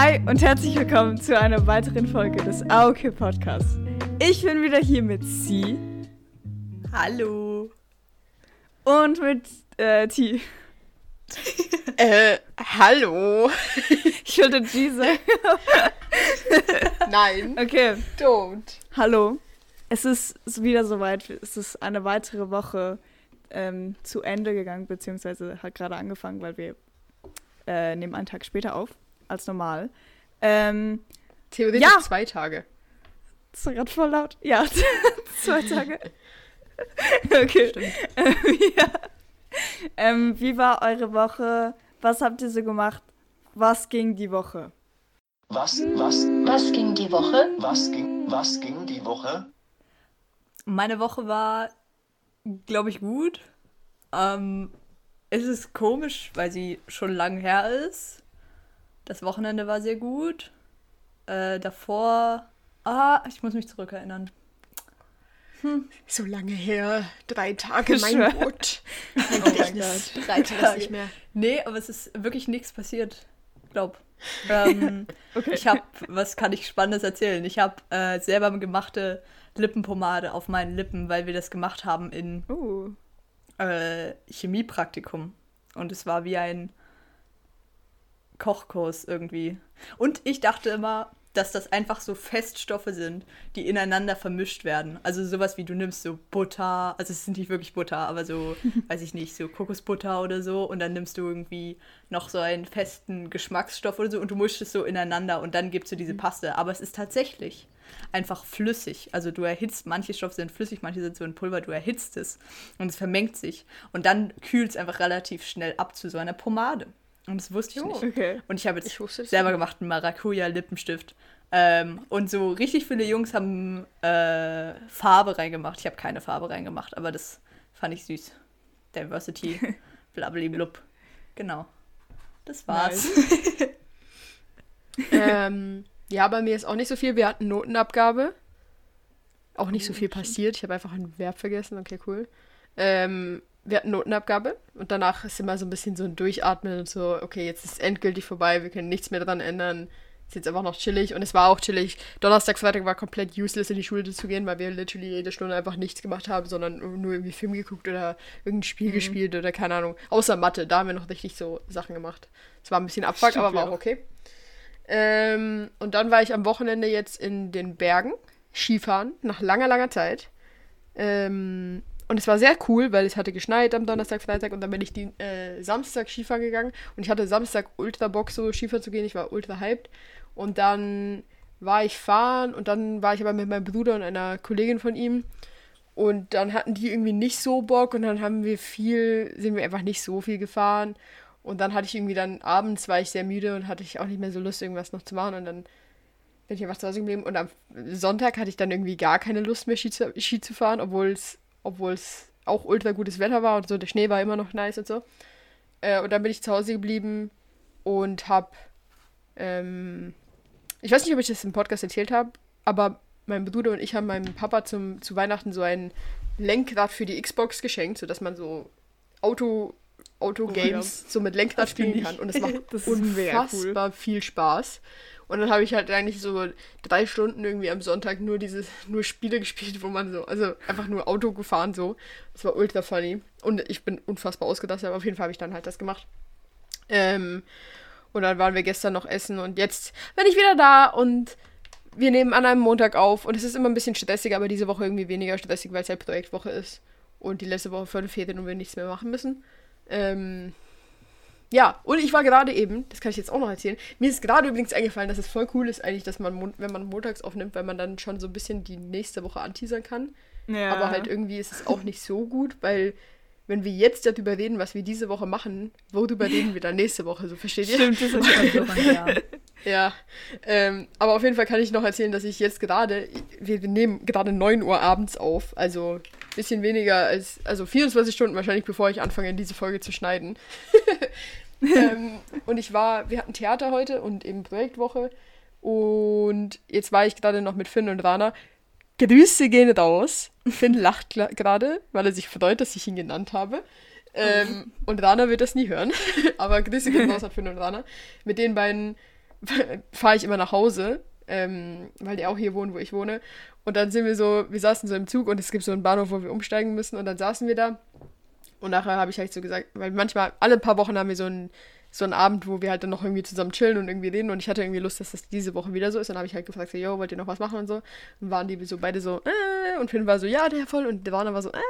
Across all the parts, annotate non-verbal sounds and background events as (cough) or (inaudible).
Hi und herzlich willkommen zu einer weiteren Folge des AOK Podcasts. Ich bin wieder hier mit Sie. Hallo. Und mit äh, T. (laughs) äh, hallo. Ich wollte G sagen. (laughs) Nein. Okay. Don't. Hallo. Es ist wieder soweit. Es ist eine weitere Woche ähm, zu Ende gegangen, beziehungsweise hat gerade angefangen, weil wir äh, nehmen einen Tag später auf als normal. Ähm, Theoretisch ja. zwei Tage. Das war gerade voll laut. Ja, (laughs) zwei Tage. (laughs) okay. Ähm, ja. ähm, wie war eure Woche? Was habt ihr so gemacht? Was ging die Woche? Was, was, was ging die Woche? Was ging, was ging die Woche? Meine Woche war, glaube ich, gut. Ähm, es ist komisch, weil sie schon lang her ist. Das Wochenende war sehr gut. Äh, davor. Ah, ich muss mich zurückerinnern. Hm. So lange her. Drei Tage, mein Gott. (laughs) Mein oh Gedächtnis reicht das nicht mehr. Nee, aber es ist wirklich nichts passiert. Glaub. Ähm, (laughs) okay. Ich habe, was kann ich Spannendes erzählen? Ich habe äh, selber gemachte Lippenpomade auf meinen Lippen, weil wir das gemacht haben in uh. äh, Chemiepraktikum. Und es war wie ein Kochkurs irgendwie. Und ich dachte immer, dass das einfach so Feststoffe sind, die ineinander vermischt werden. Also sowas wie du nimmst so Butter, also es sind nicht wirklich Butter, aber so, (laughs) weiß ich nicht, so Kokosbutter oder so und dann nimmst du irgendwie noch so einen festen Geschmacksstoff oder so und du mischst es so ineinander und dann gibst du diese mhm. Paste. Aber es ist tatsächlich einfach flüssig. Also du erhitzt, manche Stoffe sind flüssig, manche sind so in Pulver, du erhitzt es und es vermengt sich. Und dann kühlt es einfach relativ schnell ab zu so einer Pomade. Und das wusste ich oh, nicht. Okay. Und ich habe jetzt ich selber gemacht einen Maracuja-Lippenstift. Ähm, und so richtig viele Jungs haben äh, Farbe reingemacht. Ich habe keine Farbe reingemacht, aber das fand ich süß. Diversity, (laughs) blablablub. Genau. Das war's. Nice. (laughs) ähm, ja, bei mir ist auch nicht so viel. Wir hatten Notenabgabe. Auch nicht so viel passiert. Ich habe einfach ein Verb vergessen. Okay, cool. Ähm, wir hatten Notenabgabe und danach ist immer so ein bisschen so ein Durchatmen und so, okay, jetzt ist es endgültig vorbei, wir können nichts mehr dran ändern. Ist jetzt einfach noch chillig und es war auch chillig. Donnerstag, Freitag war komplett useless in die Schule zu gehen, weil wir literally jede Stunde einfach nichts gemacht haben, sondern nur irgendwie Film geguckt oder irgendein Spiel mhm. gespielt oder keine Ahnung. Außer Mathe, da haben wir noch richtig so Sachen gemacht. Es war ein bisschen Abfuck, aber war auch okay. Ähm, und dann war ich am Wochenende jetzt in den Bergen Skifahren, nach langer, langer Zeit. Ähm, und es war sehr cool, weil es hatte geschneit am Donnerstag, Freitag und dann bin ich die, äh, Samstag Skifahren gegangen und ich hatte Samstag ultra Bock, so Skifahren zu gehen. Ich war ultra hyped. Und dann war ich fahren und dann war ich aber mit meinem Bruder und einer Kollegin von ihm. Und dann hatten die irgendwie nicht so Bock und dann haben wir viel, sind wir einfach nicht so viel gefahren. Und dann hatte ich irgendwie dann abends war ich sehr müde und hatte ich auch nicht mehr so Lust, irgendwas noch zu machen. Und dann bin ich einfach zu Hause geblieben. Und am Sonntag hatte ich dann irgendwie gar keine Lust mehr, Ski zu, Ski zu fahren, obwohl es obwohl es auch ultra gutes Wetter war und so, der Schnee war immer noch nice und so. Äh, und dann bin ich zu Hause geblieben und hab, ähm, ich weiß nicht, ob ich das im Podcast erzählt habe, aber mein Bruder und ich haben meinem Papa zum, zu Weihnachten so ein Lenkrad für die Xbox geschenkt, sodass man so Auto, Auto-Games oh, ja. so mit Lenkrad spielen kann. Und es macht (laughs) das unfassbar cool. viel Spaß. Und dann habe ich halt eigentlich so drei Stunden irgendwie am Sonntag nur diese, nur Spiele (laughs) gespielt, wo man so, also einfach nur Auto gefahren so. Das war ultra funny. Und ich bin unfassbar ausgedacht, aber auf jeden Fall habe ich dann halt das gemacht. Ähm, und dann waren wir gestern noch essen und jetzt bin ich wieder da und wir nehmen an einem Montag auf und es ist immer ein bisschen stressig, aber diese Woche irgendwie weniger stressig, weil es halt Projektwoche ist und die letzte Woche für Ferien und wir nichts mehr machen müssen. Ähm, ja, und ich war gerade eben, das kann ich jetzt auch noch erzählen, mir ist gerade übrigens eingefallen, dass es voll cool ist eigentlich, dass man, wenn man montags aufnimmt, weil man dann schon so ein bisschen die nächste Woche anteasern kann. Ja. Aber halt irgendwie ist es auch nicht so gut, weil wenn wir jetzt darüber reden, was wir diese Woche machen, worüber reden wir dann nächste Woche, so versteht ihr? Stimmt, das ist halt so, ja. (laughs) ja, ähm, aber auf jeden Fall kann ich noch erzählen, dass ich jetzt gerade, wir nehmen gerade 9 Uhr abends auf, also bisschen weniger als, also 24 Stunden wahrscheinlich, bevor ich anfange, diese Folge zu schneiden. (laughs) ähm, und ich war, wir hatten Theater heute und eben Projektwoche und jetzt war ich gerade noch mit Finn und Rana. Grüße gehen raus. Finn (laughs) lacht gerade, weil er sich freut, dass ich ihn genannt habe. Ähm, (laughs) und Rana wird das nie hören. Aber Grüße gehen raus an Finn und Rana. Mit den beiden fahre ich immer nach Hause, ähm, weil die auch hier wohnen, wo ich wohne. Und dann sind wir so, wir saßen so im Zug und es gibt so einen Bahnhof, wo wir umsteigen müssen. Und dann saßen wir da. Und nachher habe ich halt so gesagt, weil manchmal, alle paar Wochen haben wir so einen, so einen Abend, wo wir halt dann noch irgendwie zusammen chillen und irgendwie reden. Und ich hatte irgendwie Lust, dass das diese Woche wieder so ist. Dann habe ich halt gefragt, so, yo, wollt ihr noch was machen und so. Und waren die so beide so, äh, und Finn war so, ja, der voll. Und der Warner war so, äh.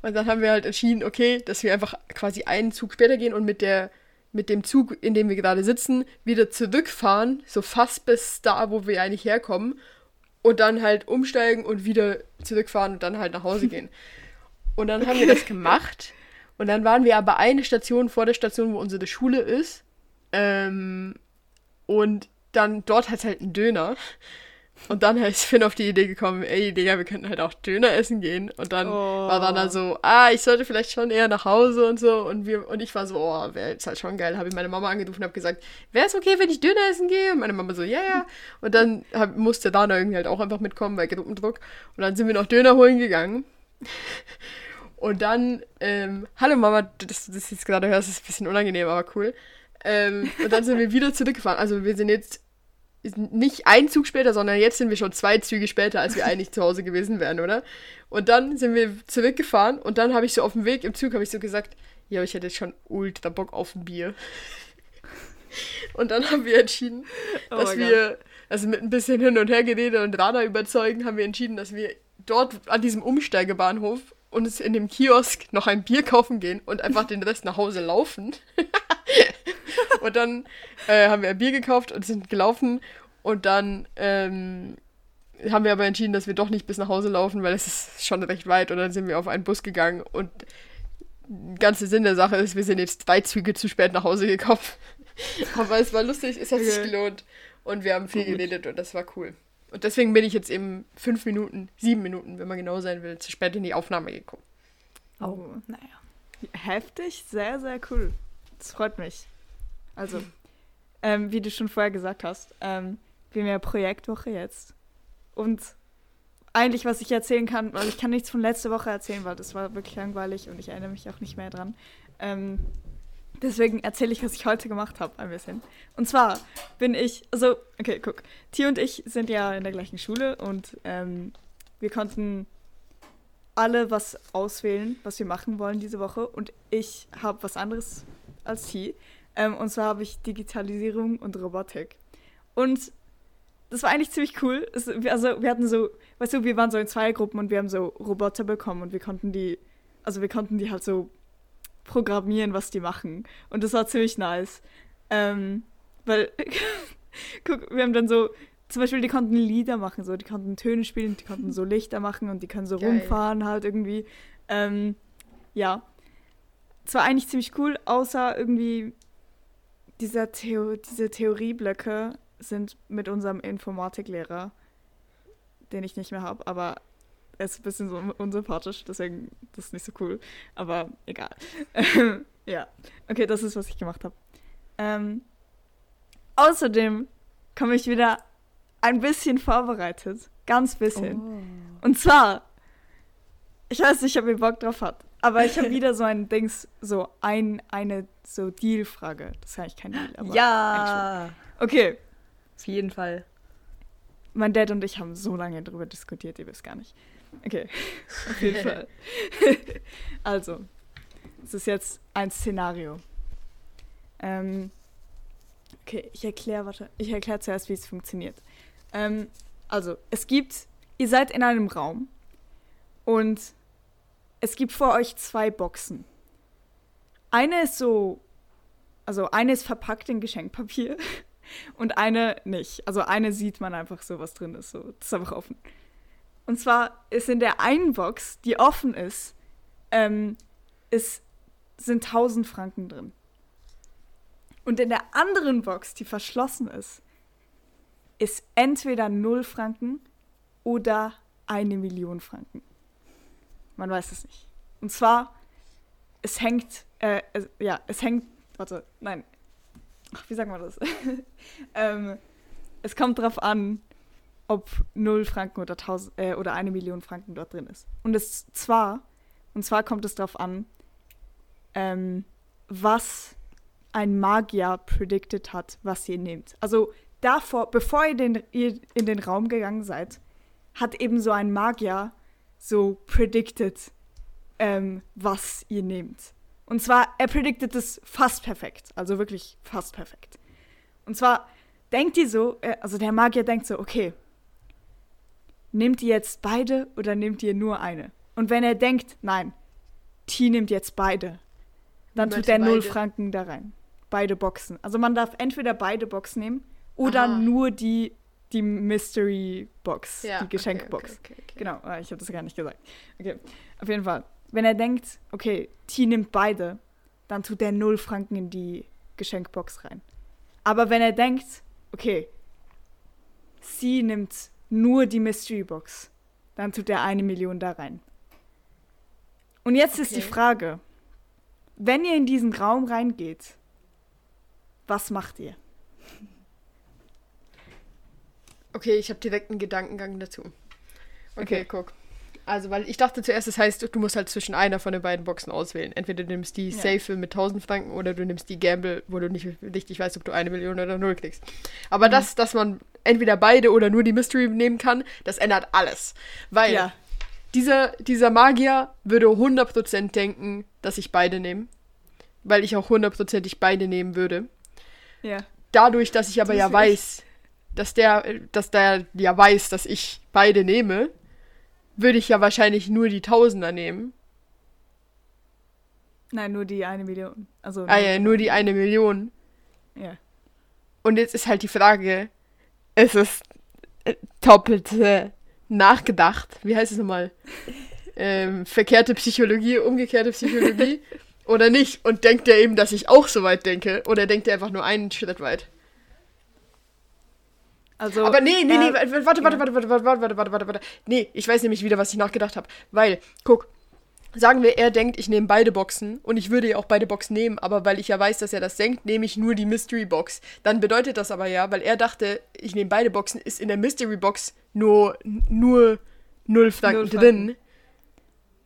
Und dann haben wir halt entschieden, okay, dass wir einfach quasi einen Zug später gehen und mit der mit dem Zug, in dem wir gerade sitzen, wieder zurückfahren, so fast bis da, wo wir eigentlich herkommen, und dann halt umsteigen und wieder zurückfahren und dann halt nach Hause gehen. (laughs) Und dann haben wir das gemacht. Und dann waren wir aber eine Station vor der Station, wo unsere Schule ist. Ähm, und dann dort hat es halt einen Döner. Und dann ist Finn auf die Idee gekommen, ey, Digga, wir könnten halt auch Döner essen gehen. Und dann oh. war dann da so, ah, ich sollte vielleicht schon eher nach Hause und so. Und wir und ich war so, oh, wäre jetzt halt schon geil. Habe ich meine Mama angerufen und habe gesagt, wäre es okay, wenn ich Döner essen gehe? Und meine Mama so, ja, ja. Und dann hab, musste Dana irgendwie halt auch einfach mitkommen bei Gruppendruck. Und dann sind wir noch Döner holen gegangen. (laughs) Und dann, ähm, hallo Mama, dass du das jetzt gerade hörst, ist ein bisschen unangenehm, aber cool. Ähm, und dann sind wir wieder zurückgefahren. Also wir sind jetzt nicht ein Zug später, sondern jetzt sind wir schon zwei Züge später, als wir eigentlich zu Hause gewesen wären, oder? Und dann sind wir zurückgefahren und dann habe ich so auf dem Weg im Zug habe ich so gesagt, ja, ich hätte jetzt schon ultra Bock auf ein Bier. (laughs) Und dann haben wir entschieden, oh dass wir, also mit ein bisschen hin und her geredet und Radar überzeugen, haben wir entschieden, dass wir dort an diesem Umsteigebahnhof uns in dem Kiosk noch ein Bier kaufen gehen und einfach den Rest nach Hause laufen. (laughs) (laughs) und dann äh, haben wir ein Bier gekauft und sind gelaufen. Und dann ähm, haben wir aber entschieden, dass wir doch nicht bis nach Hause laufen, weil es ist schon recht weit. Und dann sind wir auf einen Bus gegangen. Und der ganze Sinn der Sache ist, wir sind jetzt zwei Züge zu spät nach Hause gekommen. (laughs) aber es war lustig, es hat sich gelohnt. Und wir haben viel geredet und das war cool. Und deswegen bin ich jetzt eben fünf Minuten, sieben Minuten, wenn man genau sein will, zu spät in die Aufnahme gekommen. Oh, naja. Heftig, sehr, sehr cool. Das freut mich. Also, ähm, wie du schon vorher gesagt hast, ähm, wir haben ja Projektwoche jetzt. Und eigentlich, was ich erzählen kann, weil ich kann nichts von letzter Woche erzählen, weil das war wirklich langweilig und ich erinnere mich auch nicht mehr dran. Ähm, deswegen erzähle ich, was ich heute gemacht habe, ein bisschen. Und zwar bin ich, also, okay, guck. Tio und ich sind ja in der gleichen Schule und ähm, wir konnten alle was auswählen, was wir machen wollen diese Woche. Und ich habe was anderes als T. Ähm, und zwar habe ich Digitalisierung und Robotik. Und das war eigentlich ziemlich cool. Es, also wir hatten so, weißt du, wir waren so in zwei Gruppen und wir haben so Roboter bekommen und wir konnten die, also wir konnten die halt so programmieren, was die machen. Und das war ziemlich nice. Ähm, weil, (laughs) guck, wir haben dann so, zum Beispiel, die konnten Lieder machen, so, die konnten Töne spielen, die konnten so Lichter machen und die können so Geil. rumfahren halt irgendwie. Ähm, ja. Es war eigentlich ziemlich cool, außer irgendwie dieser Theo diese Theorieblöcke sind mit unserem Informatiklehrer, den ich nicht mehr habe, aber er ist ein bisschen so unsympathisch, deswegen das ist nicht so cool. Aber egal. (laughs) ja, okay, das ist, was ich gemacht habe. Ähm, außerdem komme ich wieder ein bisschen vorbereitet. Ganz bisschen. Oh. Und zwar, ich weiß nicht, ob ihr Bock drauf habt. Aber ich habe wieder so ein Dings, so ein, eine so Deal-Frage. Das ist eigentlich kein Deal, aber. Ja! Okay. Auf jeden Fall. Mein Dad und ich haben so lange darüber diskutiert, ihr wisst gar nicht. Okay, (laughs) auf jeden Fall. also, es ist jetzt ein Szenario. Ähm, okay, ich erkläre, warte, ich erkläre zuerst, wie es funktioniert. Ähm, also, es gibt, ihr seid in einem Raum und es gibt vor euch zwei Boxen. Eine ist so, also eine ist verpackt in Geschenkpapier (laughs) und eine nicht. Also eine sieht man einfach so, was drin ist. So, das ist einfach offen. Und zwar ist in der einen Box, die offen ist, ähm, ist, sind 1000 Franken drin. Und in der anderen Box, die verschlossen ist, ist entweder 0 Franken oder eine Million Franken. Man weiß es nicht. Und zwar, es hängt, äh, es, ja, es hängt, warte, nein. Ach, wie sagen wir das? (laughs) ähm, es kommt drauf an, ob 0 Franken oder, 1000, äh, oder eine Million Franken dort drin ist. Und es zwar, und zwar kommt es darauf an, ähm, was ein Magier predicted hat, was ihr nehmt. Also davor, bevor ihr, den, ihr in den Raum gegangen seid, hat eben so ein Magier so predicted, ähm, was ihr nehmt. Und zwar, er predicted es fast perfekt. Also wirklich fast perfekt. Und zwar denkt ihr so, äh, also der Magier denkt so, okay, nehmt ihr jetzt beide oder nehmt ihr nur eine? Und wenn er denkt, nein, T nimmt jetzt beide, dann tut Meinst er null? Franken da rein. Beide Boxen. Also man darf entweder beide Boxen nehmen oder Aha. nur die, die Mystery Box, Ja, die Geschenkbox. okay, okay, okay. Genau, ah, ich habe das gar nicht gesagt. Okay, auf jeden Fall. Wenn er denkt, okay, T nimmt beide, dann tut er null Franken in die Geschenkbox rein. Aber wenn er denkt, okay, sie nimmt nur die Mystery Box, dann tut er eine Million da rein. Und jetzt ist die. Frage, wenn ihr in diesen Raum reingeht, was macht ihr? Okay, ich habe direkt einen Gedankengang dazu. Okay, Okay. guck. Also, weil ich dachte zuerst, das heißt, du musst halt zwischen einer von den beiden Boxen auswählen. Entweder du nimmst die Ja. Safe mit 1000 Franken oder du nimmst die Gamble, wo du nicht richtig weißt, ob du eine Million oder null kriegst. Aber das, dass man entweder beide oder nur die Mystery nehmen kann, das ändert alles. Weil Ja. dieser, dieser Magier würde 100% denken, dass ich beide nehme. Weil ich auch hundertprozentig beide nehmen würde. Ja. Dadurch, dass ich aber Das ja weiß, dass der, dass der ja weiß, dass ich beide nehme, würde ich ja wahrscheinlich nur die Tausender nehmen. Nein, nur die eine Million. Also Ah ja, nur die eine Million. Ja. Und jetzt ist halt die Frage, ist es äh, doppelt äh, nachgedacht? Wie heißt es nochmal? (laughs) Ähm, verkehrte Psychologie, umgekehrte Psychologie oder nicht? Und denkt er eben, dass ich auch so weit denke? Oder denkt er einfach nur einen Schritt weit? Also, Aber nee, nee, nee, warte, warte, warte, warte, warte, warte, warte, warte, warte, warte. Nee, ich weiß nämlich wieder, was ich nachgedacht habe. Weil, guck, sagen wir, er denkt, ich nehme beide Boxen und ich würde ja auch beide Boxen nehmen, aber weil ich ja weiß, dass er das denkt, nehme ich nur die Mystery Box. Dann bedeutet das aber ja, weil er dachte, ich nehme beide Boxen, ist in der Mystery Box nur, nur null Franken Null drin. Franken.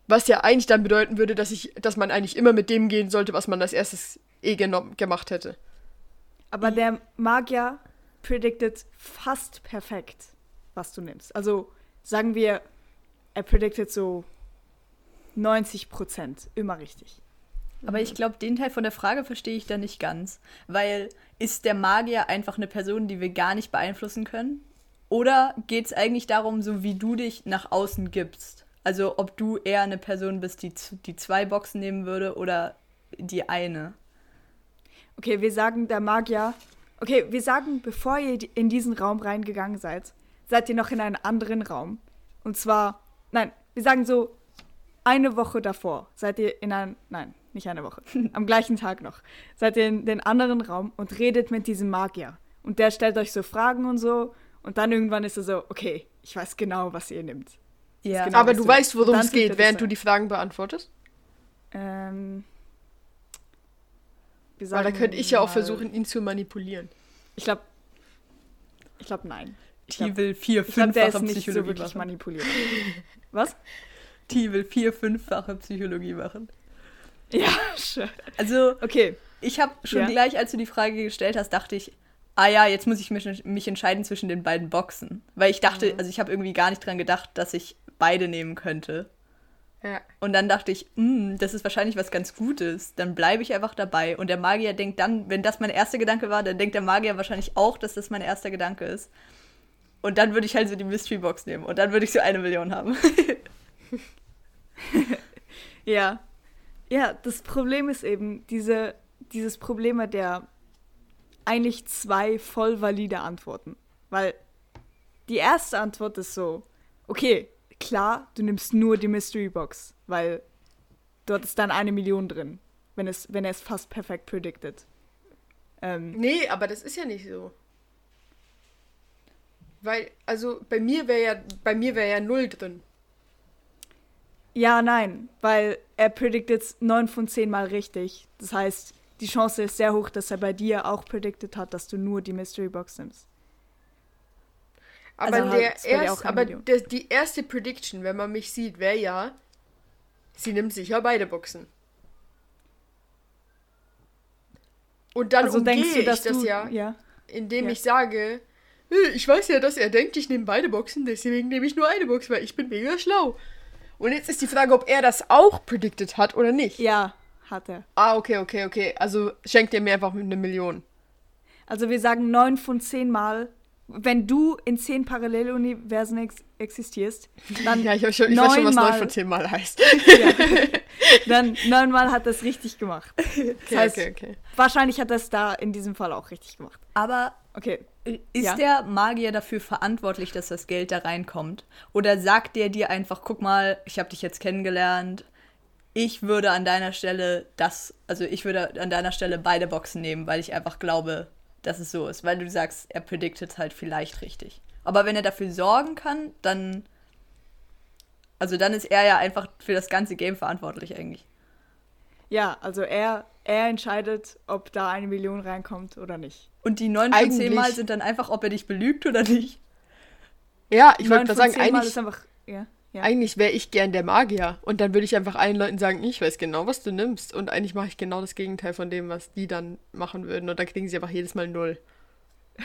Was ja eigentlich dann bedeuten würde, dass ich, dass man eigentlich immer mit dem gehen sollte, was man als erstes eh genommen, gemacht hätte. Aber der Magier predicted fast perfekt, was du nimmst. Also sagen wir, er predicted so 90 Prozent, immer richtig. Aber ich glaube, den Teil von der Frage verstehe ich da nicht ganz. Weil ist der Magier einfach eine Person, die wir gar nicht beeinflussen können? Oder geht es eigentlich darum, so wie du dich nach außen gibst? Also ob du eher eine Person bist, die die zwei Boxen nehmen würde oder die eine? Okay, wir sagen der Magier. Okay, wir sagen, bevor ihr in diesen Raum reingegangen seid, seid ihr noch in einen anderen Raum. Und zwar, nein, wir sagen so, eine Woche davor seid ihr in einem, nein, nicht eine Woche, (laughs) am gleichen Tag noch, seid ihr in den anderen Raum und redet mit diesem Magier. Und der stellt euch so Fragen und so. Und dann irgendwann ist er so, okay, ich weiß genau, was ihr nimmt. Ja. genau. aber du du, weißt, worum es geht, während du die Fragen beantwortest. Ähm, wir Weil da sagen könnte ich ja auch versuchen, ihn zu manipulieren. Ich glaube, ich glaube, nein. Ich Die will vier, fünffache so Psychologie wirklich machen. manipuliert. (laughs) Was? Die will vier, fünffache Psychologie machen. Ja, (laughs) sure. Also Okay. Ich habe schon Ja. gleich, als du die Frage gestellt hast, dachte ich, ah ja, jetzt muss ich mich, mich entscheiden zwischen den beiden Boxen. Weil ich dachte, also ich habe irgendwie gar nicht dran gedacht, dass ich beide nehmen könnte. Ja. Und dann dachte ich, "Hm, das ist wahrscheinlich was ganz Gutes. Dann bleibe ich einfach dabei. Und der Magier denkt dann, wenn das mein erster Gedanke war, dann denkt der Magier wahrscheinlich auch, dass das mein erster Gedanke ist. Und dann würde ich halt so die Mystery Box nehmen. Und dann würde ich so eine Million haben. (laughs) Ja. Ja, das Problem ist eben, diese, dieses Problem der eigentlich zwei voll valide Antworten. Weil die erste Antwort ist so, okay, klar, du nimmst nur die Mystery Box, weil dort ist dann eine Million drin, wenn es, wenn er es fast perfekt predicted. Ähm, Nee, aber das ist ja nicht so. Weil, also bei mir wäre ja, bei mir wäre ja null drin. Ja, nein, weil er predicted es 9 von 10 Mal richtig. Das heißt, die Chance ist sehr hoch, dass er bei dir auch predicted hat, dass du nur die Mystery Box nimmst. Aber, Also halt, der erst, aber der, die erste Prediction, wenn man mich sieht, wäre ja, sie nimmt sicher beide Boxen. Und dann also umgehe denkst du, ich das du, ja, ja. indem Ja. ich sage, "Äh, ich weiß ja, dass er denkt, ich nehme beide Boxen, deswegen nehme ich nur eine Box, weil ich bin mega schlau. Und jetzt ist die Frage, ob er das auch predicted hat oder nicht. Ja, hat er. Ah, okay, okay, okay. Also schenkt er mir einfach eine Million. Also wir sagen neun von zehn Mal, wenn du in zehn Paralleluniversen ex existierst, dann (laughs) Ja, ich, hab schon, ich weiß schon, was 9 von 10 Mal heißt. (laughs) dann neunmal hat das richtig gemacht. (laughs) Das Okay, heißt, okay, okay. wahrscheinlich hat das da in diesem Fall auch richtig gemacht. Aber Okay. ist Ja. der Magier dafür verantwortlich, dass das Geld da reinkommt? Oder sagt der dir einfach, guck mal, ich habe dich jetzt kennengelernt, ich würde an deiner Stelle das, also ich würde an deiner Stelle beide Boxen nehmen, weil ich einfach glaube, dass es so ist. Weil du sagst, er predicted halt vielleicht richtig. Aber wenn er dafür sorgen kann, dann. Also dann ist er ja einfach für das ganze Game verantwortlich eigentlich. Ja, also er, er entscheidet, ob da eine Million reinkommt oder nicht. Und die 9 von 10 Eigentlich- Mal sind dann einfach, ob er dich belügt oder nicht. Ja, ich wollte von sagen, zehn Mal eigentlich, ist einfach. Ja, ja. eigentlich wäre ich gern der Magier. Und dann würde ich einfach allen Leuten sagen, ich weiß genau, was du nimmst. Und eigentlich mache ich genau das Gegenteil von dem, was die dann machen würden. Und dann kriegen sie einfach jedes Mal null. (laughs)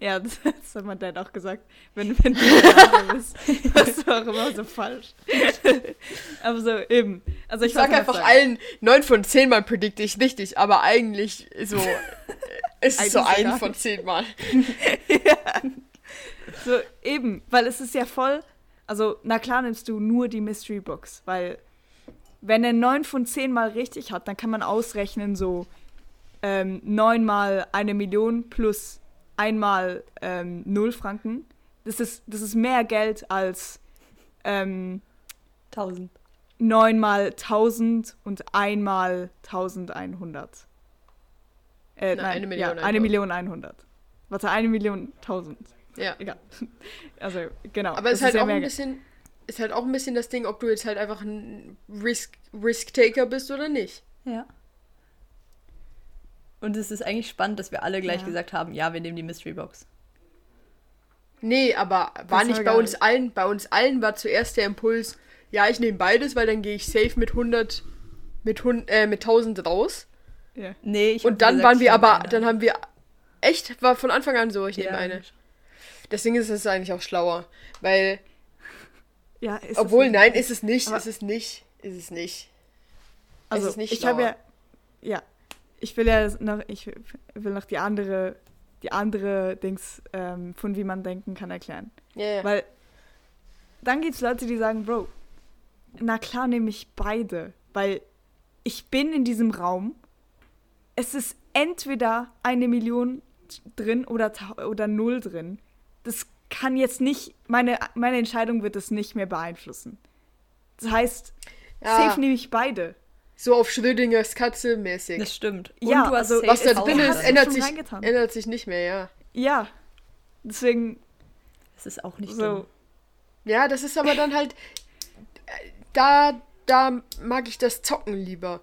Ja, das, das hat mein Dad auch gesagt. Wenn, wenn du der bist, (laughs) das ist auch immer so falsch. (laughs) Aber so, eben. Also ich, Ich sag wollte einfach sagen. allen, 9 von 10 Mal predikte ich richtig, aber eigentlich so. äh, ist es so ein von 10 Mal. So, eben, weil es ist ja voll. Also, na klar nimmst du nur die Mystery Box, weil wenn er 9 von 10 Mal richtig hat, dann kann man ausrechnen, so ähm, 9 mal eine Million plus einmal ähm, 0 Franken. Das ist, das ist mehr Geld als ähm, 1000. 9 mal 1000 und einmal 1100. Äh, Na, nein, eine Million ja, eine 100. Million 100. Warte, eine Million 1000. Ja. Egal. Also, genau. Aber es ist halt ja auch ein bisschen. Ist halt auch ein bisschen das Ding, ob du jetzt halt einfach ein Risk, Risk-Taker bist oder nicht. Ja. Und es ist eigentlich spannend, dass wir alle gleich Ja. gesagt haben, ja, wir nehmen die Mystery Box. Nee, aber war Das nicht war bei uns allen, bei uns allen war zuerst der Impuls, ja, ich nehme beides, weil dann gehe ich safe mit 100, mit, 100, äh, mit 1000 raus. Ja. Nee, ich Und dann gesagt, waren wir nehme aber, eine. dann haben wir, echt, war von Anfang an so, ich nehme Ja. eine. Deswegen ist es eigentlich auch schlauer, weil, Ja, ist es obwohl, nein, ist es nicht, ist es nicht, ist es nicht. Also, es ist nicht ich habe ja, ja, ich will ja noch, ich will noch die andere, die andere Dings ähm, von wie man denken kann erklären. Ja, ja. Weil dann gibt es Leute, die sagen, Bro, na klar nehme ich beide, weil ich bin in diesem Raum. Es ist entweder eine Million drin oder, oder null drin. Das kann jetzt nicht, meine, meine Entscheidung wird es nicht mehr beeinflussen. Das heißt, Ja. safe nehme ich beide. So auf Schrödingers Katze mäßig. Das stimmt. Ja, du hast also- safe Was da drin ist, ändert sich, ändert sich nicht mehr, ja. Ja. Deswegen Das ist auch nicht so. dumm. Ja, das ist aber dann halt. Da, da mag ich das Zocken lieber.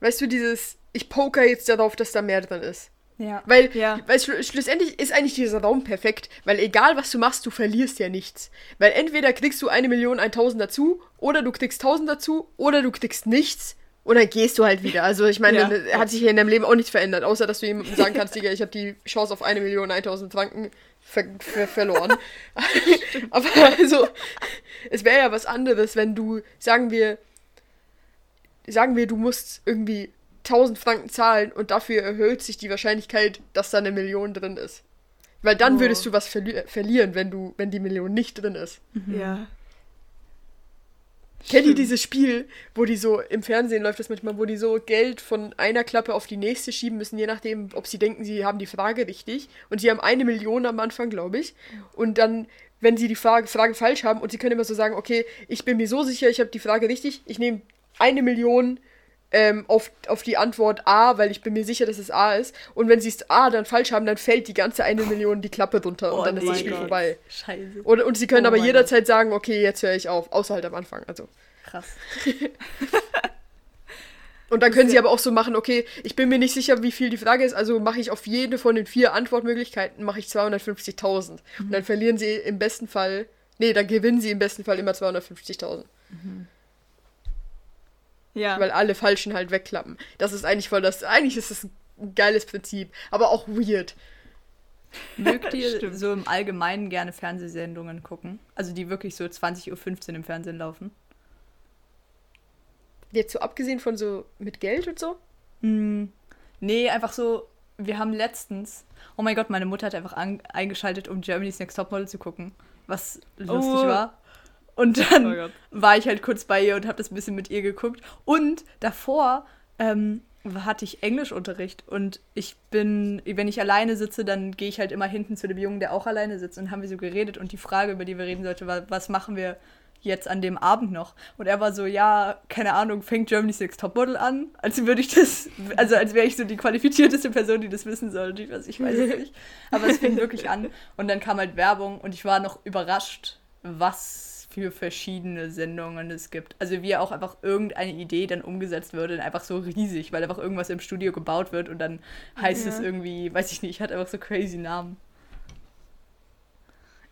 Weißt du, dieses. Ich poker jetzt darauf, dass da mehr drin ist. Ja. Weil, Ja. weil schlu schlussendlich ist eigentlich dieser Raum perfekt, weil egal was du machst, du verlierst ja nichts. Weil entweder kriegst du eine Million, 1000 dazu, oder du kriegst 1000 dazu, oder du kriegst nichts, und dann gehst du halt wieder. Also ich meine, Ja. dann hat sich ja in deinem Leben auch nichts verändert, außer dass du jemandem sagen kannst, Digga, ich habe die Chance auf eine Million, 1000 Franken ver ver verloren. (laughs) Aber also, es wäre ja was anderes, wenn du, sagen wir, sagen wir, du musst irgendwie 1000 Franken zahlen und dafür erhöht sich die Wahrscheinlichkeit, dass da eine Million drin ist. Weil dann Oh. würdest du was verli verlieren, wenn du, wenn die Million nicht drin ist. Ja. Kennt ihr dieses Spiel, wo die so, im Fernsehen läuft das manchmal, wo die so Geld von einer Klappe auf die nächste schieben müssen, je nachdem, ob sie denken, sie haben die Frage richtig. Und sie haben eine Million am Anfang, glaube ich. Und dann, wenn sie die Frage, Frage falsch haben und sie können immer so sagen, okay, ich bin mir so sicher, ich habe die Frage richtig, ich nehme eine Million ähm, auf, auf die Antwort A, weil ich bin mir sicher, dass es A ist. Und wenn sie es A dann falsch haben, dann fällt die ganze eine Million die Klappe runter und Oh dann ist das Spiel Gott. vorbei. Scheiße. Und, und sie können Oh aber jederzeit sagen, okay, jetzt höre ich auf, außer halt am Anfang. Also. Krass. (laughs) Und dann können sie aber auch so machen, okay, ich bin mir nicht sicher, wie viel die Frage ist, also mache ich auf jede von den vier Antwortmöglichkeiten, mache ich 250.000. Und Mhm. dann verlieren sie im besten Fall, nee, dann gewinnen sie im besten Fall immer 250.000. Ja. Weil alle falschen halt wegklappen. Das ist eigentlich voll das. Eigentlich ist das ein geiles Prinzip, aber auch weird. Mögt ihr (laughs) so im Allgemeinen gerne Fernsehsendungen gucken? Also die wirklich so 20.15 Uhr im Fernsehen laufen? Jetzt so abgesehen von so mit Geld und so. Hm, nee, einfach so, wir haben letztens, oh mein Gott, meine Mutter hat einfach an, eingeschaltet, um Germany's Next Topmodel zu gucken, was lustig Oh. war. Und dann Oh war ich halt kurz bei ihr und habe das ein bisschen mit ihr geguckt. Und davor ähm, hatte ich Englischunterricht und ich bin, wenn ich alleine sitze, dann gehe ich halt immer hinten zu dem Jungen, der auch alleine sitzt und haben wir so geredet und die Frage, über die wir reden sollten, war, was machen wir jetzt an dem Abend noch? Und er war so, ja, keine Ahnung, fängt Germany's Next Topmodel an, als würde ich das, also als wäre ich so die qualifizierteste Person, die das wissen sollte. Ich weiß, ich weiß es nicht. Aber es fing wirklich an und dann kam halt Werbung und ich war noch überrascht, was für verschiedene Sendungen es gibt. Also wie auch einfach irgendeine Idee dann umgesetzt wird und einfach so riesig, weil einfach irgendwas im Studio gebaut wird und dann heißt es Ja. irgendwie, weiß ich nicht, hat einfach so crazy Namen.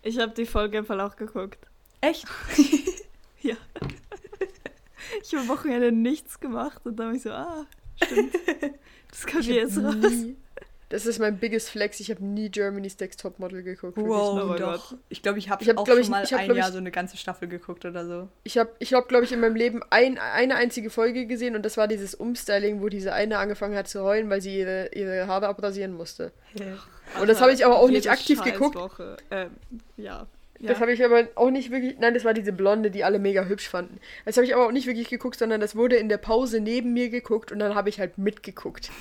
Ich habe die Folge im Fall auch geguckt. Echt? (laughs) Ja. ich habe am Wochenende nichts gemacht und dann habe ich so, ah, stimmt. (laughs) Das kommt Ich jetzt raus. nie, das ist mein biggest flex. Ich habe nie Germany's Next Topmodel geguckt. Wow, Oh mein doch. Gott. Ich glaube, ich habe Ich hab, auch glaub schon ich- mal ich hab, ein Jahr ich- so eine ganze Staffel geguckt oder so. Ich habe, ich habe, glaube ich, in meinem Leben ein, eine einzige Folge gesehen und das war dieses Umstyling, wo diese eine angefangen hat zu heulen, weil sie ihre, ihre Haare abrasieren musste. Und das habe ich aber auch nicht aktiv geguckt. Scheißwoche. Ähm, ja. ja. Das habe ich aber auch nicht wirklich. Nein, das war diese Blonde, die alle mega hübsch fanden. Das habe ich aber auch nicht wirklich geguckt, sondern das wurde in der Pause neben mir geguckt und dann habe ich halt mitgeguckt. (laughs)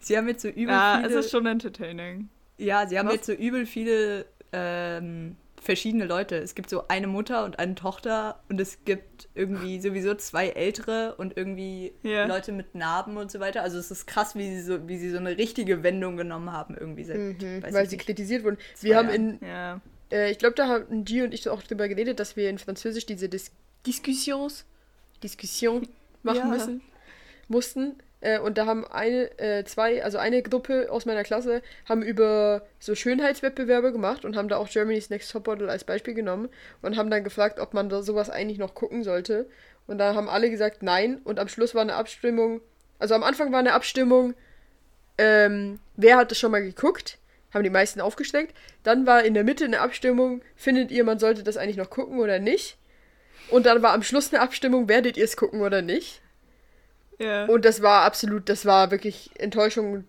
Sie haben jetzt so übel ja, es viele... ist schon entertaining. Ja, sie haben Was? jetzt so übel viele ähm, verschiedene Leute. Es gibt so eine Mutter und eine Tochter und es gibt irgendwie sowieso zwei ältere und irgendwie Ja. Leute mit Narben und so weiter. Also es ist krass, wie sie so, wie sie so eine richtige Wendung genommen haben irgendwie seit, Mhm, weiß weil ich sie nicht. kritisiert wurden. Zwei Wir haben Jahren. in, Ja. äh, ich glaube, da haben G und ich auch drüber geredet, dass wir in Französisch diese Dis Diskussions, Diskussion (laughs) machen Ja. müssen, mussten. Äh, und da haben eine, äh, zwei, also eine Gruppe aus meiner Klasse haben über so Schönheitswettbewerbe gemacht und haben da auch Germany's Next Topmodel als Beispiel genommen und haben dann gefragt, ob man da sowas eigentlich noch gucken sollte. Und da haben alle gesagt nein. Und am Schluss war eine Abstimmung, also am Anfang war eine Abstimmung, ähm, wer hat das schon mal geguckt? Haben die meisten aufgesteckt. Dann war in der Mitte eine Abstimmung, findet ihr, man sollte das eigentlich noch gucken oder nicht? Und dann war am Schluss eine Abstimmung, werdet ihr es gucken oder nicht? Ja. Und das war absolut, das war wirklich Enttäuschung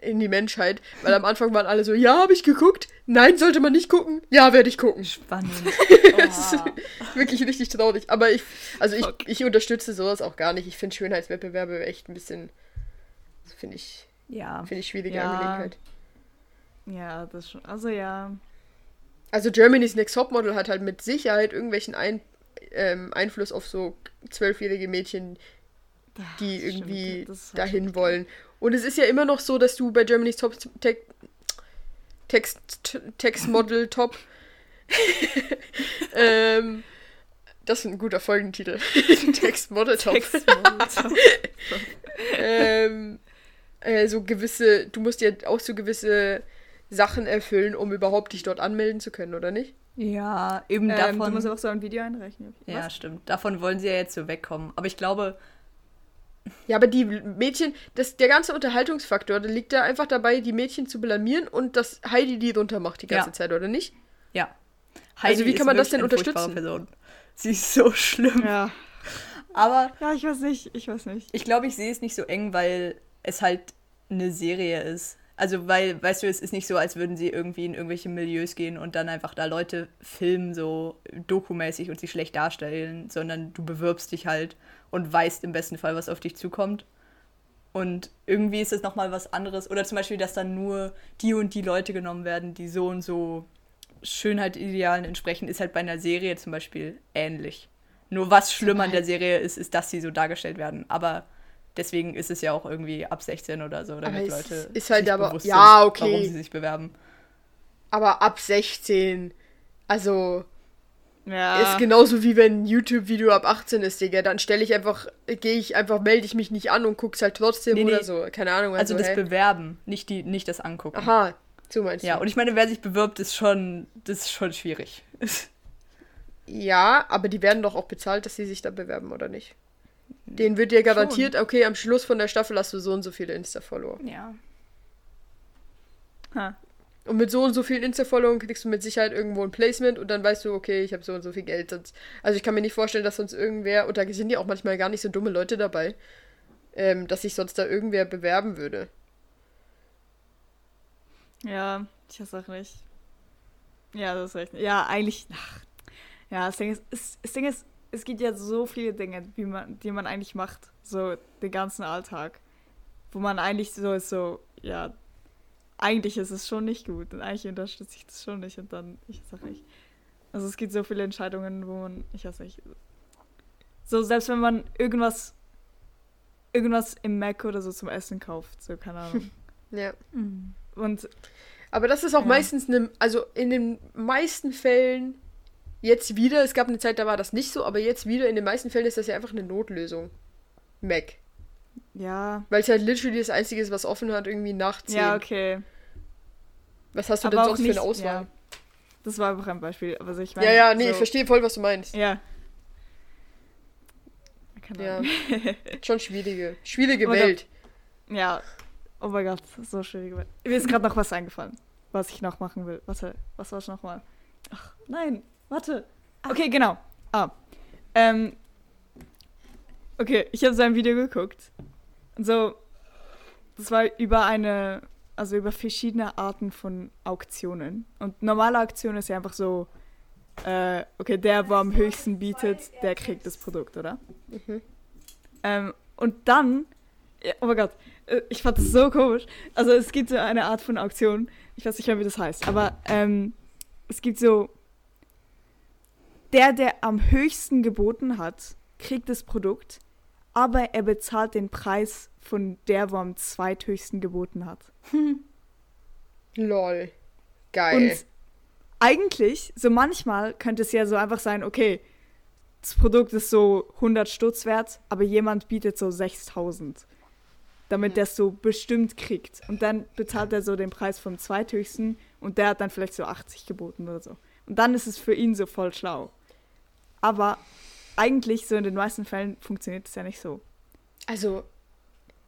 in die Menschheit, weil am Anfang waren alle so, ja, habe ich geguckt, nein, sollte man nicht gucken, ja, werde ich gucken. Spannend. (laughs) Das ist wirklich richtig traurig. Aber ich, also ich, Fuck. ich unterstütze sowas auch gar nicht. Ich finde Schönheitswettbewerbe echt ein bisschen, finde ich, ja. finde ich schwierige Ja. Angelegenheit. ja, das schon. Also ja. Also Germany's Next Topmodel hat halt mit Sicherheit irgendwelchen Ein, ähm, Einfluss auf so zwölfjährige Mädchen, die Das irgendwie halt dahin schon- wollen. Und es ist ja immer noch so, dass du bei Germany's Top Tech, Text Textmodel (laughs) Top ähm, das ist ein guter Folgentitel. (laughs) Textmodel Top. (laughs) ähm, äh, so gewisse, du musst ja auch so gewisse Sachen erfüllen, um überhaupt dich dort anmelden zu können, oder nicht? Ja, eben ähm, davon. du musst auch so ein Video einrechnen. ja, Was? stimmt. Davon wollen sie ja jetzt so wegkommen. Aber ich glaube, Ja, aber die Mädchen, das, der ganze Unterhaltungsfaktor, der liegt da einfach dabei, die Mädchen zu blamieren und dass Heidi die drunter macht die ganze Ja. Zeit, oder nicht? ja. Also wie ist kann man das denn unterstützen? Person. Sie ist so schlimm. Ja. Aber Ja, ich weiß nicht. Ich weiß nicht. Ich glaube, ich sehe es nicht so eng, weil es halt eine Serie ist. Also, weil, weißt du, es ist nicht so, als würden sie irgendwie in irgendwelche Milieus gehen und dann einfach da Leute filmen, so dokumäßig und sie schlecht darstellen, sondern du bewirbst dich halt und weißt im besten Fall, was auf dich zukommt. Und irgendwie ist es nochmal was anderes. Oder zum Beispiel, dass dann nur die und die Leute genommen werden, die so und so Schönheitidealen entsprechen, ist halt bei einer Serie zum Beispiel ähnlich. Nur was schlimm an der Serie ist, ist, dass sie so dargestellt werden. Aber deswegen ist es ja auch irgendwie ab 16 oder so, damit es Leute ist halt sich aber- bewusst ja, sind, okay. warum sie sich bewerben. Aber ab 16, also Ja. ist genauso wie wenn ein YouTube-Video ab 18 ist, Digga. Dann stelle ich einfach, gehe ich einfach, melde ich mich nicht an und guck's halt trotzdem Nee, oder nee. so. Keine Ahnung. Also, Also, das hä? Bewerben, nicht, die, nicht das Angucken. Aha, so meinst Ja, du. und ich meine, wer sich bewirbt, ist schon, das ist schon schwierig. (laughs) Ja, aber die werden doch auch bezahlt, dass sie sich da bewerben, oder nicht? Den wird dir garantiert, okay, am Schluss von der Staffel hast du so und so viele Insta-Follower. Ja. Ha. Und mit so und so vielen Insta-Followern kriegst du mit Sicherheit irgendwo ein Placement und dann weißt du, okay, ich habe so und so viel Geld. Sonst, also ich kann mir nicht vorstellen, dass sonst irgendwer, und da sind ja auch manchmal gar nicht so dumme Leute dabei, ähm, dass sich sonst da irgendwer bewerben würde. Ja, ich weiß auch nicht. Ja, das ist recht. Ja, eigentlich. Ach, ja, das Ding ist, es, das Ding ist, es gibt ja so viele Dinge, wie man, die man eigentlich macht, so den ganzen Alltag, wo man eigentlich so ist, so, ja, eigentlich ist es schon nicht gut und eigentlich unterstütze ich das schon nicht und dann, ich sag nicht. Also es gibt so viele Entscheidungen, wo man, ich weiß nicht, so selbst wenn man irgendwas, irgendwas im Mac oder so zum Essen kauft, so keine Ahnung. (laughs) Ja. Und Aber das ist auch Ja. meistens, ne, also in den meisten Fällen, jetzt wieder, es gab eine Zeit, da war das nicht so, aber jetzt wieder, in den meisten Fällen ist das ja einfach eine Notlösung. Mac. Ja, Weil es halt literally das Einzige ist, was offen hat, irgendwie nach 10. ja, okay. Was hast du Aber denn sonst für nicht- eine Auswahl? ja. Das war einfach ein Beispiel, aber so, ich Ja, meine. ja, nee, so, ich verstehe voll, was du meinst. Ja. Keine Ja. (laughs) Schon schwierige, schwierige Aber Welt. Ja. Oh mein Gott, so schwierig. Mir ist gerade noch was eingefallen, was ich noch machen will. Warte, was war es nochmal? Ach, nein, warte. Okay, genau. Ah. Ähm. Okay, ich habe so ein Video geguckt. Und so, das war über eine, also über verschiedene Arten von Auktionen. Und normale Auktion ist ja einfach so, äh, okay, der, wo am höchsten bietet, der kriegt das Produkt, oder? Mhm. Ähm, und dann, oh mein Gott, äh, ich fand das so komisch. Also es gibt so eine Art von Auktion, ich weiß nicht mehr, wie das heißt, aber ähm, es gibt so, der, der am höchsten geboten hat, kriegt das Produkt, aber er bezahlt den Preis von der, wo am zweithöchsten geboten hat. (laughs) Lol. Geil. Und eigentlich, so manchmal könnte es ja so einfach sein, okay, das Produkt ist so 100 Stutz wert, aber jemand bietet so 6000, damit der es so bestimmt kriegt. Und dann bezahlt er so den Preis vom zweithöchsten und der hat dann vielleicht so 80 geboten oder so. Und dann ist es für ihn so voll schlau. Aber eigentlich, so in den meisten Fällen, funktioniert es ja nicht so. also,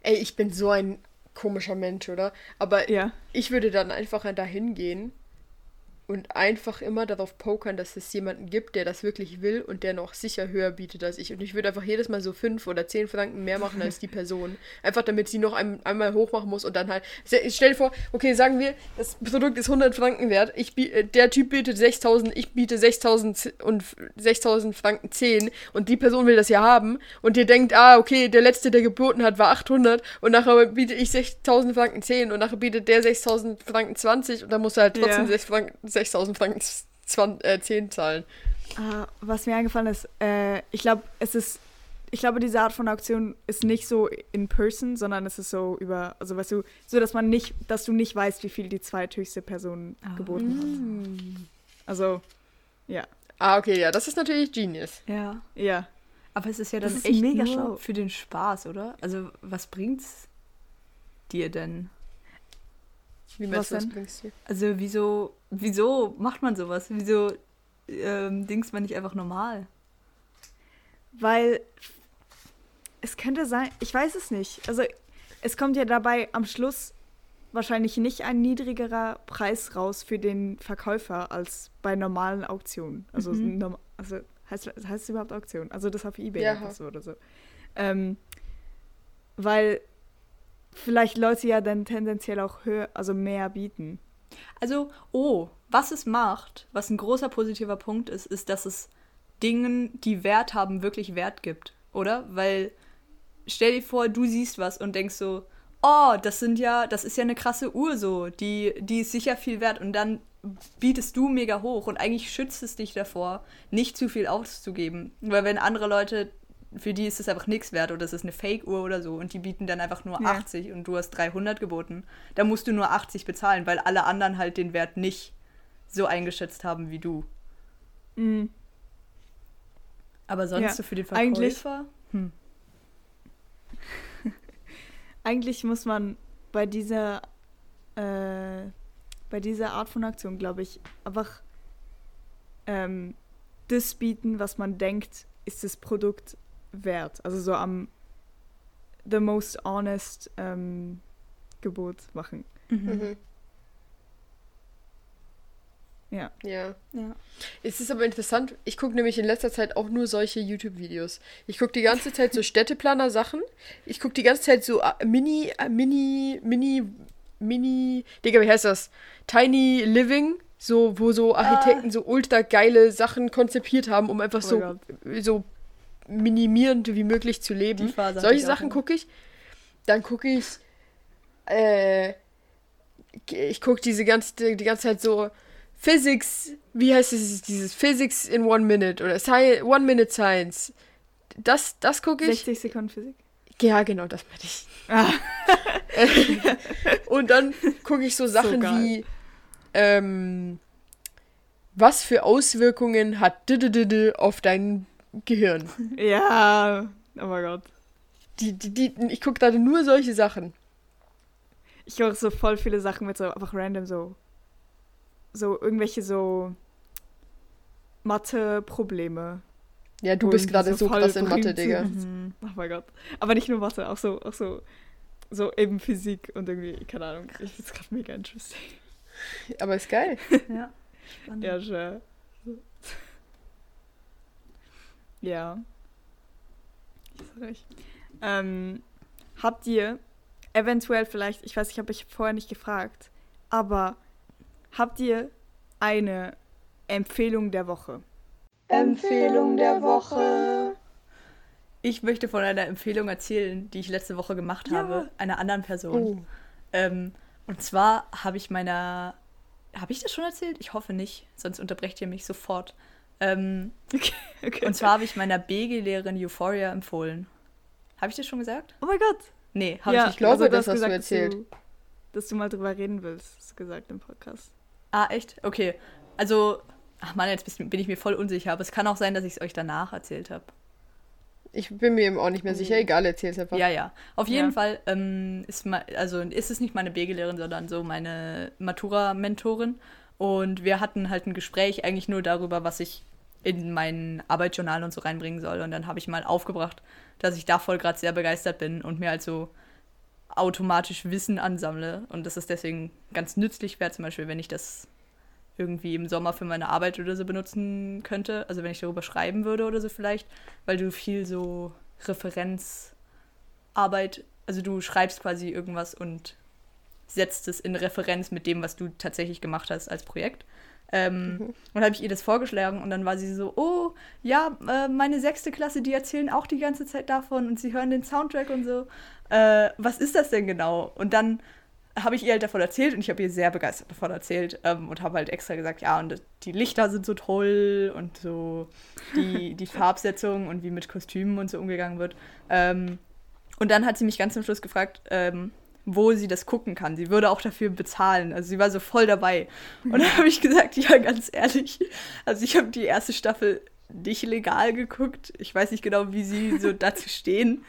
ey, ich bin so ein komischer Mensch, oder? Aber Ja. ich würde dann einfach dahin gehen und einfach immer darauf pokern, dass es jemanden gibt, der das wirklich will und der noch sicher höher bietet als ich. Und ich würde einfach jedes Mal so fünf oder zehn Franken mehr machen als die (laughs) Person. Einfach damit sie noch ein, einmal hochmachen muss und dann halt. Stell dir vor, okay, sagen wir, das Produkt ist 100 Franken wert. Ich, äh, der Typ bietet 6000, ich biete 6000 und 6000 Franken 10 und die Person will das ja haben und ihr denkt, ah, okay, der letzte, der geboten hat, war 800 und nachher biete ich 6000 Franken 10 und nachher bietet der 6000 Franken 20 und dann muss er halt trotzdem Ja. 6 Franken, 6000 Franken 20, äh, 10 zahlen. Ah, was mir eingefallen ist, äh, ich glaube, es ist, ich glaube, diese Art von Auktion ist nicht so in person, sondern es ist so über, also weißt du, so dass man nicht, dass du nicht weißt, wie viel die zweithöchste Person Ah. geboten hat. Also, ja. Ah, okay, ja, das ist natürlich Genius. Ja. Ja. Aber es ist ja Das dann ist echt mega nur schlau. für den Spaß, oder? Also, was bringt's dir denn? Wie meinst du, Was denn? Also, wieso, wieso macht man sowas? Wieso ähm, dings man nicht einfach normal? Weil es könnte sein, ich weiß es nicht. Also, es kommt ja dabei am Schluss wahrscheinlich nicht ein niedrigerer Preis raus für den Verkäufer als bei normalen Auktionen. Also, Mhm. norm- also heißt, heißt es überhaupt Auktion? Also das auf Ebay Ja. oder so. Ähm, weil vielleicht Leute ja dann tendenziell auch höher, also mehr bieten. Also, oh, was es macht, was ein großer positiver Punkt ist, ist, dass es Dingen, die Wert haben, wirklich Wert gibt, oder? Weil stell dir vor, du siehst was und denkst so, oh, das sind ja, das ist ja eine krasse Uhr so, die, die ist sicher viel wert und dann bietest du mega hoch und eigentlich schützt es dich davor, nicht zu viel auszugeben. Weil wenn andere Leute, für die ist es einfach nichts wert oder es ist eine Fake-Uhr oder so und die bieten dann einfach nur Ja. 80 und du hast 300 geboten, dann musst du nur 80 bezahlen, weil alle anderen halt den Wert nicht so eingeschätzt haben wie du. Mhm. Aber sonst Ja, so für den eigentlich- Verkäufer? (laughs) Eigentlich muss man bei dieser, äh, bei dieser Art von Aktion, glaube ich, einfach ähm, das bieten, was man denkt, ist das Produkt wert. Also so am the most honest ähm, Gebot machen. Mhm. Ja. Ja. Ja. Es ist aber interessant, ich gucke nämlich in letzter Zeit auch nur solche YouTube-Videos. Ich gucke die ganze Zeit so (laughs) Städteplaner-Sachen. Ich gucke die ganze Zeit so äh, Mini, äh, Mini, Mini, Mini, Digga, wie heißt das? Tiny Living, so, wo so Architekten so ultra geile Sachen konzipiert haben, um einfach Oh so, so minimierend wie möglich zu leben. Solche Sachen gucke ich. Dann gucke ich, äh, ich gucke diese ganze, die ganze Zeit so Physics, wie heißt es, dieses Physics in One Minute oder Sci One Minute Science. Das, das gucke ich. 60 Sekunden Physik. Ja, genau, das meine ich. Ah. (laughs) Und dann gucke ich so Sachen geil. wie, ähm, was für Auswirkungen hat auf dein Gehirn? Ja. Oh mein Gott. Die, die, die, ich gucke da nur solche Sachen. Ich höre so voll viele Sachen mit so einfach random so. So irgendwelche so Mathe-Probleme. Ja, du bist gerade so voll krass in Mathe, Digga. Mhm. Oh mein Gott. Aber nicht nur Mathe, auch so, auch so, so eben Physik und irgendwie, keine Ahnung. Ich finde es gerade mega interesting. Aber ist geil. Ja. Spannend. Ja, schön. Ja. Ich sag euch. Ähm, habt ihr eventuell vielleicht, ich weiß nicht, habe ich vorher nicht gefragt, aber habt ihr eine Empfehlung der Woche? Empfehlung der Woche. Ich möchte von einer Empfehlung erzählen, die ich letzte Woche gemacht Ja. habe, einer anderen Person. Oh. Ähm, und zwar habe ich meiner. Habe ich das schon erzählt? Ich hoffe nicht, sonst unterbrecht ihr mich sofort. Ähm, (laughs) Okay, okay. und zwar habe ich meiner BG-Lehrerin Euphoria empfohlen. Habe ich das schon gesagt? oh mein Gott. Nee, habe ja, ich nicht glaube, also, das hast hast du gesagt, erzählt. Dass du, dass du mal drüber reden willst, hast du gesagt im Podcast. Ah, echt? Okay. Also, ach Mann, jetzt bin ich mir voll unsicher, aber es kann auch sein, dass ich es euch danach erzählt habe. Ich bin mir eben auch nicht mehr sicher. Egal, erzähl's einfach. Ja, ja. Auf jeden Ja. Fall ähm, ist, ma- also ist es nicht meine BG-Lehrerin, sondern so meine Matura-Mentorin. Und wir hatten halt ein Gespräch eigentlich nur darüber, was ich in mein Arbeitsjournal und so reinbringen soll. Und dann habe ich mal aufgebracht, dass ich da voll gerade sehr begeistert bin und mir halt so automatisch Wissen ansammle. Und dass es deswegen ganz nützlich wäre, zum Beispiel, wenn ich das irgendwie im Sommer für meine Arbeit oder so benutzen könnte. Also wenn ich darüber schreiben würde oder so vielleicht, weil du viel so Referenzarbeit, also du schreibst quasi irgendwas und setzt es in Referenz mit dem, was du tatsächlich gemacht hast als Projekt. Ähm, Und habe ich ihr das vorgeschlagen und dann war sie so, oh, ja, äh, meine sechste Klasse, die erzählen auch die ganze Zeit davon und sie hören den Soundtrack und so. Äh, was ist das denn genau? Und dann habe ich ihr halt davon erzählt und ich habe ihr sehr begeistert davon erzählt ähm, und habe halt extra gesagt, ja, und die Lichter sind so toll und so die, die (laughs) Farbsetzung und wie mit Kostümen und so umgegangen wird. Ähm, und dann hat sie mich ganz zum Schluss gefragt, ähm, wo sie das gucken kann. Sie würde auch dafür bezahlen. Also sie war so voll dabei. Und dann habe ich gesagt, ja, ganz ehrlich, also ich habe die erste Staffel nicht legal geguckt. Ich weiß nicht genau, wie sie so dazu stehen.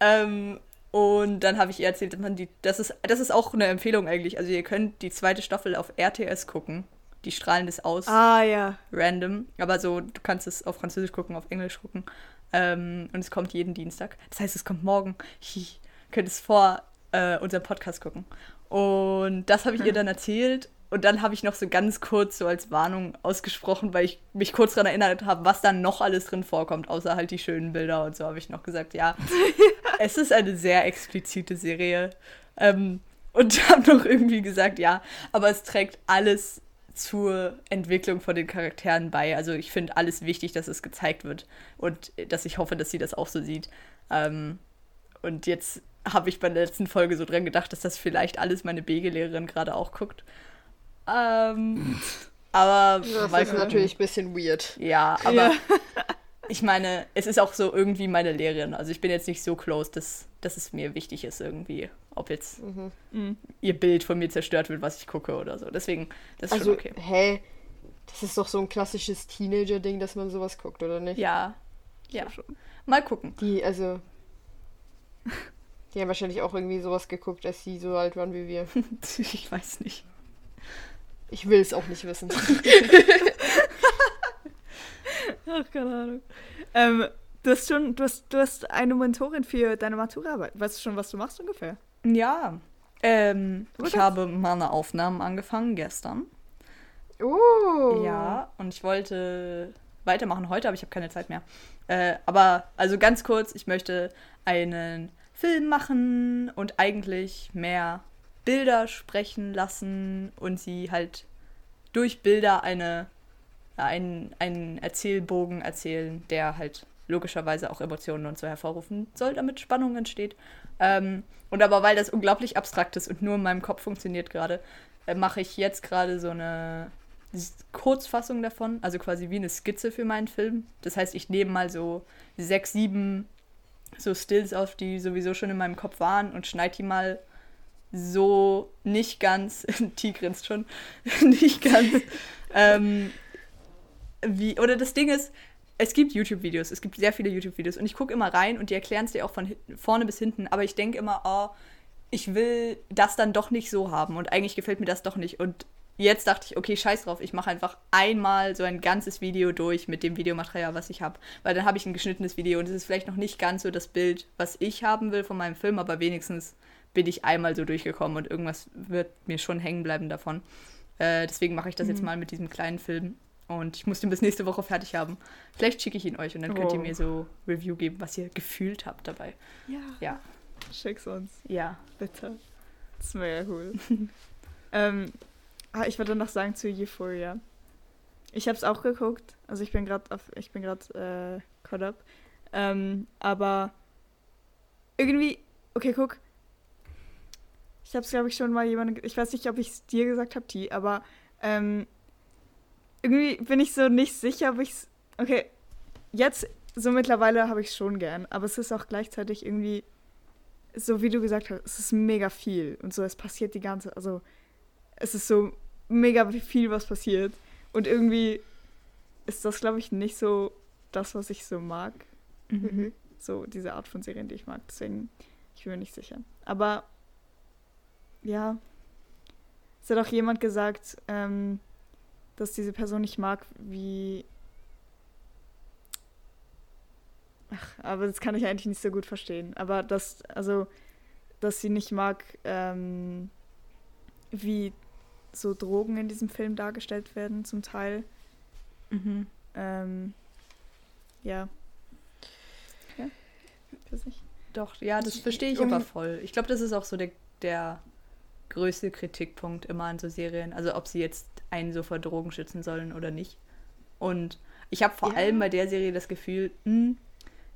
Ähm, und dann habe ich ihr erzählt, dass man die, das ist, das ist auch eine Empfehlung eigentlich. Also ihr könnt die zweite Staffel auf RTS gucken. Die strahlen das aus Ah ja. random. Aber so, du kannst es auf Französisch gucken, auf Englisch gucken. Ähm, und es kommt jeden Dienstag. Das heißt, es kommt morgen. Hi, könnt es vor äh, unserem Podcast gucken. Und das habe ich ihr dann erzählt. Und dann habe ich noch so ganz kurz so als Warnung ausgesprochen, weil ich mich kurz daran erinnert habe, was dann noch alles drin vorkommt, außer halt die schönen Bilder und so habe ich noch gesagt, ja, (laughs) es ist eine sehr explizite Serie. Ähm, und (laughs) habe noch irgendwie gesagt, ja, aber es trägt alles zur Entwicklung von den Charakteren bei. Also ich finde alles wichtig, dass es gezeigt wird und dass ich hoffe, dass sie das auch so sieht. Ähm, und jetzt habe ich bei der letzten Folge so dran gedacht, dass das vielleicht alles meine BG-Lehrerin gerade auch guckt. Ähm, aber Das ist natürlich ein bisschen weird. Ja, aber Ja. (laughs) ich meine, es ist auch so irgendwie meine Lehrerin. Also ich bin jetzt nicht so close, dass, dass es mir wichtig ist irgendwie, ob jetzt Mhm. ihr Bild von mir zerstört wird, was ich gucke oder so. Deswegen, das ist Also, schon okay. hä? Das ist doch so ein klassisches Teenager-Ding, dass man sowas guckt, oder nicht? Ja, ja. schon. Mal gucken. Die, also. (laughs) Die haben wahrscheinlich auch irgendwie sowas geguckt, als sie so alt waren wie wir. (laughs) ich weiß nicht. Ich will es auch nicht wissen. (laughs) Ach, keine Ahnung. Ähm, du hast schon, du hast, du hast eine Mentorin für deine Maturaarbeit. Weißt du schon, was du machst ungefähr? Ja. Ähm, ich habe meine Aufnahmen angefangen gestern. Oh. Ja, und ich wollte weitermachen heute, aber ich habe keine Zeit mehr. Äh, aber also ganz kurz, ich möchte einen Film machen und eigentlich mehr Bilder sprechen lassen und sie halt durch Bilder eine, einen, einen Erzählbogen erzählen, der halt logischerweise auch Emotionen und so hervorrufen soll, damit Spannung entsteht. Ähm, und aber weil das unglaublich abstrakt ist und nur in meinem Kopf funktioniert gerade, äh, mache ich jetzt gerade so eine Kurzfassung davon, also quasi wie eine Skizze für meinen Film. Das heißt, ich nehme mal so sechs, sieben so Stills auf, die sowieso schon in meinem Kopf waren und schneide die mal so nicht ganz, (laughs) T grinst schon, (laughs) nicht ganz, (laughs) ähm, wie, oder das Ding ist, es gibt YouTube-Videos, es gibt sehr viele YouTube-Videos und ich gucke immer rein und die erklären es dir auch von vorne bis hinten, aber ich denke immer, oh, ich will das dann doch nicht so haben und eigentlich gefällt mir das doch nicht und jetzt dachte ich, okay, scheiß drauf, ich mache einfach einmal so ein ganzes Video durch mit dem Videomaterial, was ich habe, weil dann habe ich ein geschnittenes Video und es ist vielleicht noch nicht ganz so das Bild, was ich haben will von meinem Film, aber wenigstens bin ich einmal so durchgekommen und irgendwas wird mir schon hängen bleiben davon. Äh, deswegen mache ich das jetzt mal mit diesem kleinen Film. Und ich muss den bis nächste Woche fertig haben. Vielleicht schicke ich ihn euch und dann könnt ihr Oh. mir so Review geben, was ihr gefühlt habt dabei. Ja. Ja. Schick's uns, Ja. bitte. Das ist mega cool. (laughs) ähm, ah, ich wollte noch sagen zu Euphoria. Ich habe es auch geguckt. Also ich bin gerade auf, ich bin gerade äh, caught up. Ähm, aber irgendwie, okay, guck. Ich habe es glaube ich schon mal jemandem, ich weiß nicht, ob ich es dir gesagt habe, T, aber ähm, irgendwie bin ich so nicht sicher, ob ich es, okay, jetzt so mittlerweile habe ich es schon gern, aber es ist auch gleichzeitig irgendwie so wie du gesagt hast, es ist mega viel und so, es passiert die ganze, also es ist so mega viel, was passiert und irgendwie ist das, glaube ich, nicht so das, was ich so mag, Mhm. (laughs) so diese Art von Serien, die ich mag, deswegen, ich bin mir nicht sicher. Aber, ja, es hat auch jemand gesagt, ähm, dass diese Person nicht mag, wie Ach, aber das kann ich eigentlich nicht so gut verstehen. Aber dass, also, dass sie nicht mag, ähm, wie so Drogen in diesem Film dargestellt werden, zum Teil. Mhm. Ähm, ja. Ja, weiß nicht. Doch, ja, das verstehe ich Um- aber voll. Ich glaube, das ist auch so der, der größte Kritikpunkt immer an so Serien. Also ob sie jetzt einen so vor Drogen schützen sollen oder nicht. Und ich habe vor Ja. allem bei der Serie das Gefühl, mh,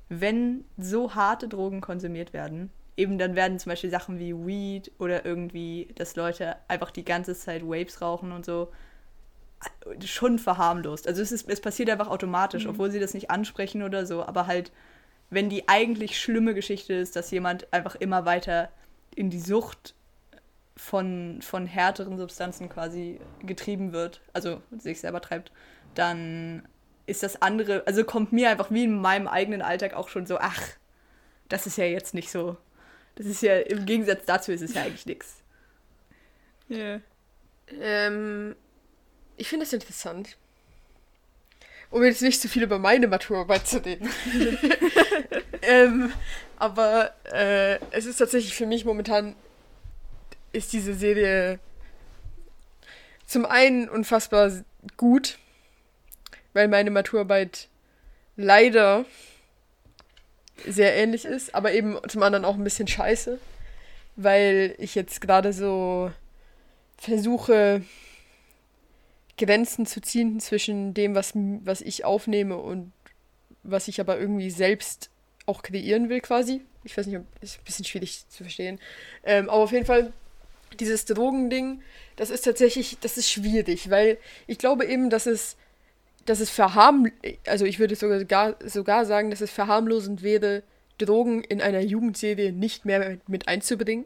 wenn so harte Drogen konsumiert werden, eben dann werden zum Beispiel Sachen wie Weed oder irgendwie, dass Leute einfach die ganze Zeit Vapes rauchen und so, schon verharmlost. Also es, ist, es passiert einfach automatisch, obwohl sie das nicht ansprechen oder so, aber halt, wenn die eigentlich schlimme Geschichte ist, dass jemand einfach immer weiter in die Sucht von, von härteren Substanzen quasi getrieben wird, also sich selber treibt, dann ist das andere, also kommt mir einfach wie in meinem eigenen Alltag auch schon so, ach, das ist ja jetzt nicht so. Das ist ja, im Gegensatz dazu ist es ja eigentlich nichts. Ja. Ähm, ich finde es interessant. Um jetzt nicht zu viel über meine Maturarbeit zu reden. (laughs) ähm, aber äh, es ist tatsächlich für mich momentan ist diese Serie zum einen unfassbar gut, weil meine Maturarbeit leider sehr ähnlich ist, aber eben zum anderen auch ein bisschen scheiße, weil ich jetzt gerade so versuche, Grenzen zu ziehen zwischen dem, was, was ich aufnehme und was ich aber irgendwie selbst auch kreieren will, quasi. Ich weiß nicht, ist ein bisschen schwierig zu verstehen. Ähm, aber auf jeden Fall, dieses Drogending, das ist tatsächlich, das ist schwierig, weil ich glaube eben, dass es, dass es verharm, also ich würde sogar, gar, sogar sagen, dass es verharmlosend wäre, Drogen in einer Jugendserie nicht mehr mit, einzubringen,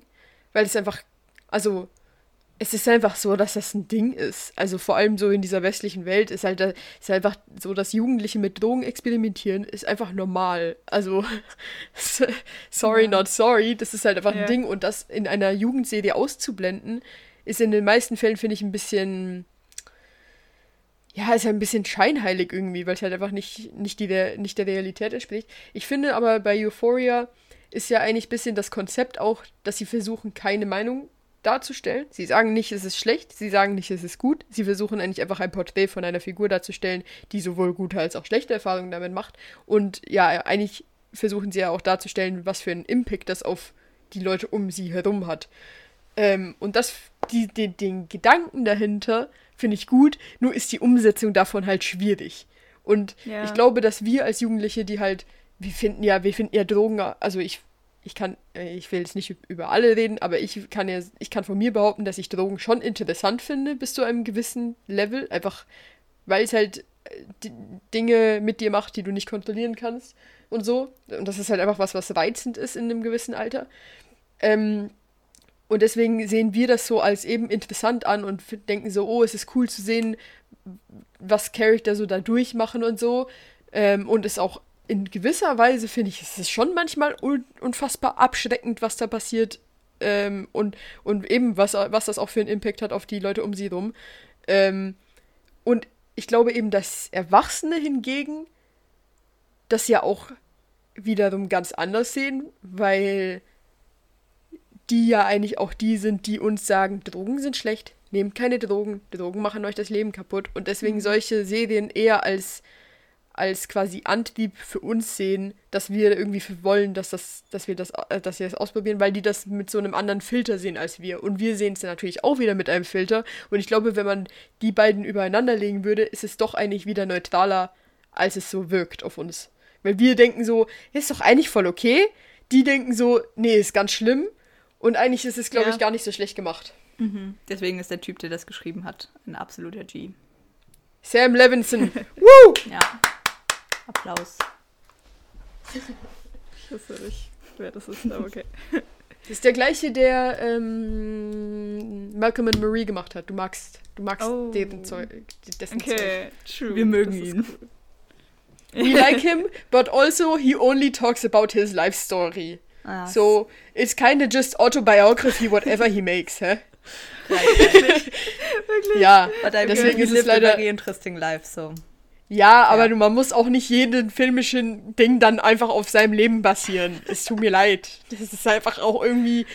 weil es einfach, also es ist einfach so, dass das ein Ding ist. Also vor allem so in dieser westlichen Welt ist halt ist einfach so, dass Jugendliche mit Drogen experimentieren, ist einfach normal. Also (laughs) sorry, Ja. not sorry, das ist halt einfach Ja. ein Ding und das in einer Jugendserie auszublenden, ist in den meisten Fällen finde ich ein bisschen ja, ist ja ein bisschen scheinheilig irgendwie, weil es halt einfach nicht, nicht, die, der, nicht der Realität entspricht. Ich finde aber bei Euphoria ist ja eigentlich ein bisschen das Konzept auch, dass sie versuchen, keine Meinung darzustellen. Sie sagen nicht, es ist schlecht, sie sagen nicht, es ist gut. Sie versuchen eigentlich einfach ein Porträt von einer Figur darzustellen, die sowohl gute als auch schlechte Erfahrungen damit macht. Und ja, eigentlich versuchen sie ja auch darzustellen, was für einen Impact das auf die Leute um sie herum hat. Ähm, und das, die, die, den Gedanken dahinter finde ich gut, nur ist die Umsetzung davon halt schwierig. Und Ja. ich glaube, dass wir als Jugendliche, die halt, wir finden ja, wir finden ja Drogen, also ich, ich kann, äh, ich will jetzt nicht über alle reden, aber ich kann ja, ich kann von mir behaupten, dass ich Drogen schon interessant finde, bis zu einem gewissen Level, einfach weil es halt äh, Dinge mit dir macht, die du nicht kontrollieren kannst und so. Und das ist halt einfach was, was reizend ist in einem gewissen Alter. Ähm, und deswegen sehen wir das so als eben interessant an und denken so, oh, es ist cool zu sehen, was Charakter so da durchmachen und so. Ähm, und es auch in gewisser Weise, finde ich, es ist schon manchmal un unfassbar abschreckend, was da passiert. Ähm, und, und eben, was, was das auch für einen Impact hat auf die Leute um sie rum. Ähm, und ich glaube eben, dass Erwachsene hingegen das ja auch wiederum ganz anders sehen, weil die ja eigentlich auch die sind, die uns sagen, Drogen sind schlecht, nehmt keine Drogen, Drogen machen euch das Leben kaputt. Und deswegen solche Serien eher als, als quasi Antrieb für uns sehen, dass wir irgendwie wollen, dass, das, dass, wir das, äh, dass wir das ausprobieren, weil die das mit so einem anderen Filter sehen als wir. Und wir sehen es natürlich auch wieder mit einem Filter. Und ich glaube, wenn man die beiden übereinander legen würde, ist es doch eigentlich wieder neutraler, als es so wirkt auf uns. Weil wir denken so, ist doch eigentlich voll okay. Die denken so, nee, ist ganz schlimm. Und eigentlich ist es, glaube Ja. ich, gar nicht so schlecht gemacht. Mhm. Deswegen ist der Typ, der das geschrieben hat, ein absoluter G. Sam Levinson. (laughs) Woo! Ja. Applaus. Ich wusste nicht, wer das ist, aber okay. Das ist der gleiche, der ähm, Malcolm and Marie gemacht hat. Du magst, du magst Oh. deren Zeug, dessen Zeug. Okay, true. Wir mögen ihn. We like him, but also he only talks about his life story. Ah, So it's kind of just autobiography, whatever he makes, hä? Ja, (laughs) But I deswegen he ist es lived a leider. very interesting life, so. Ja, aber Ja. man muss auch nicht jeden filmischen Ding dann einfach auf seinem Leben basieren. Es tut mir leid. Das ist einfach auch irgendwie.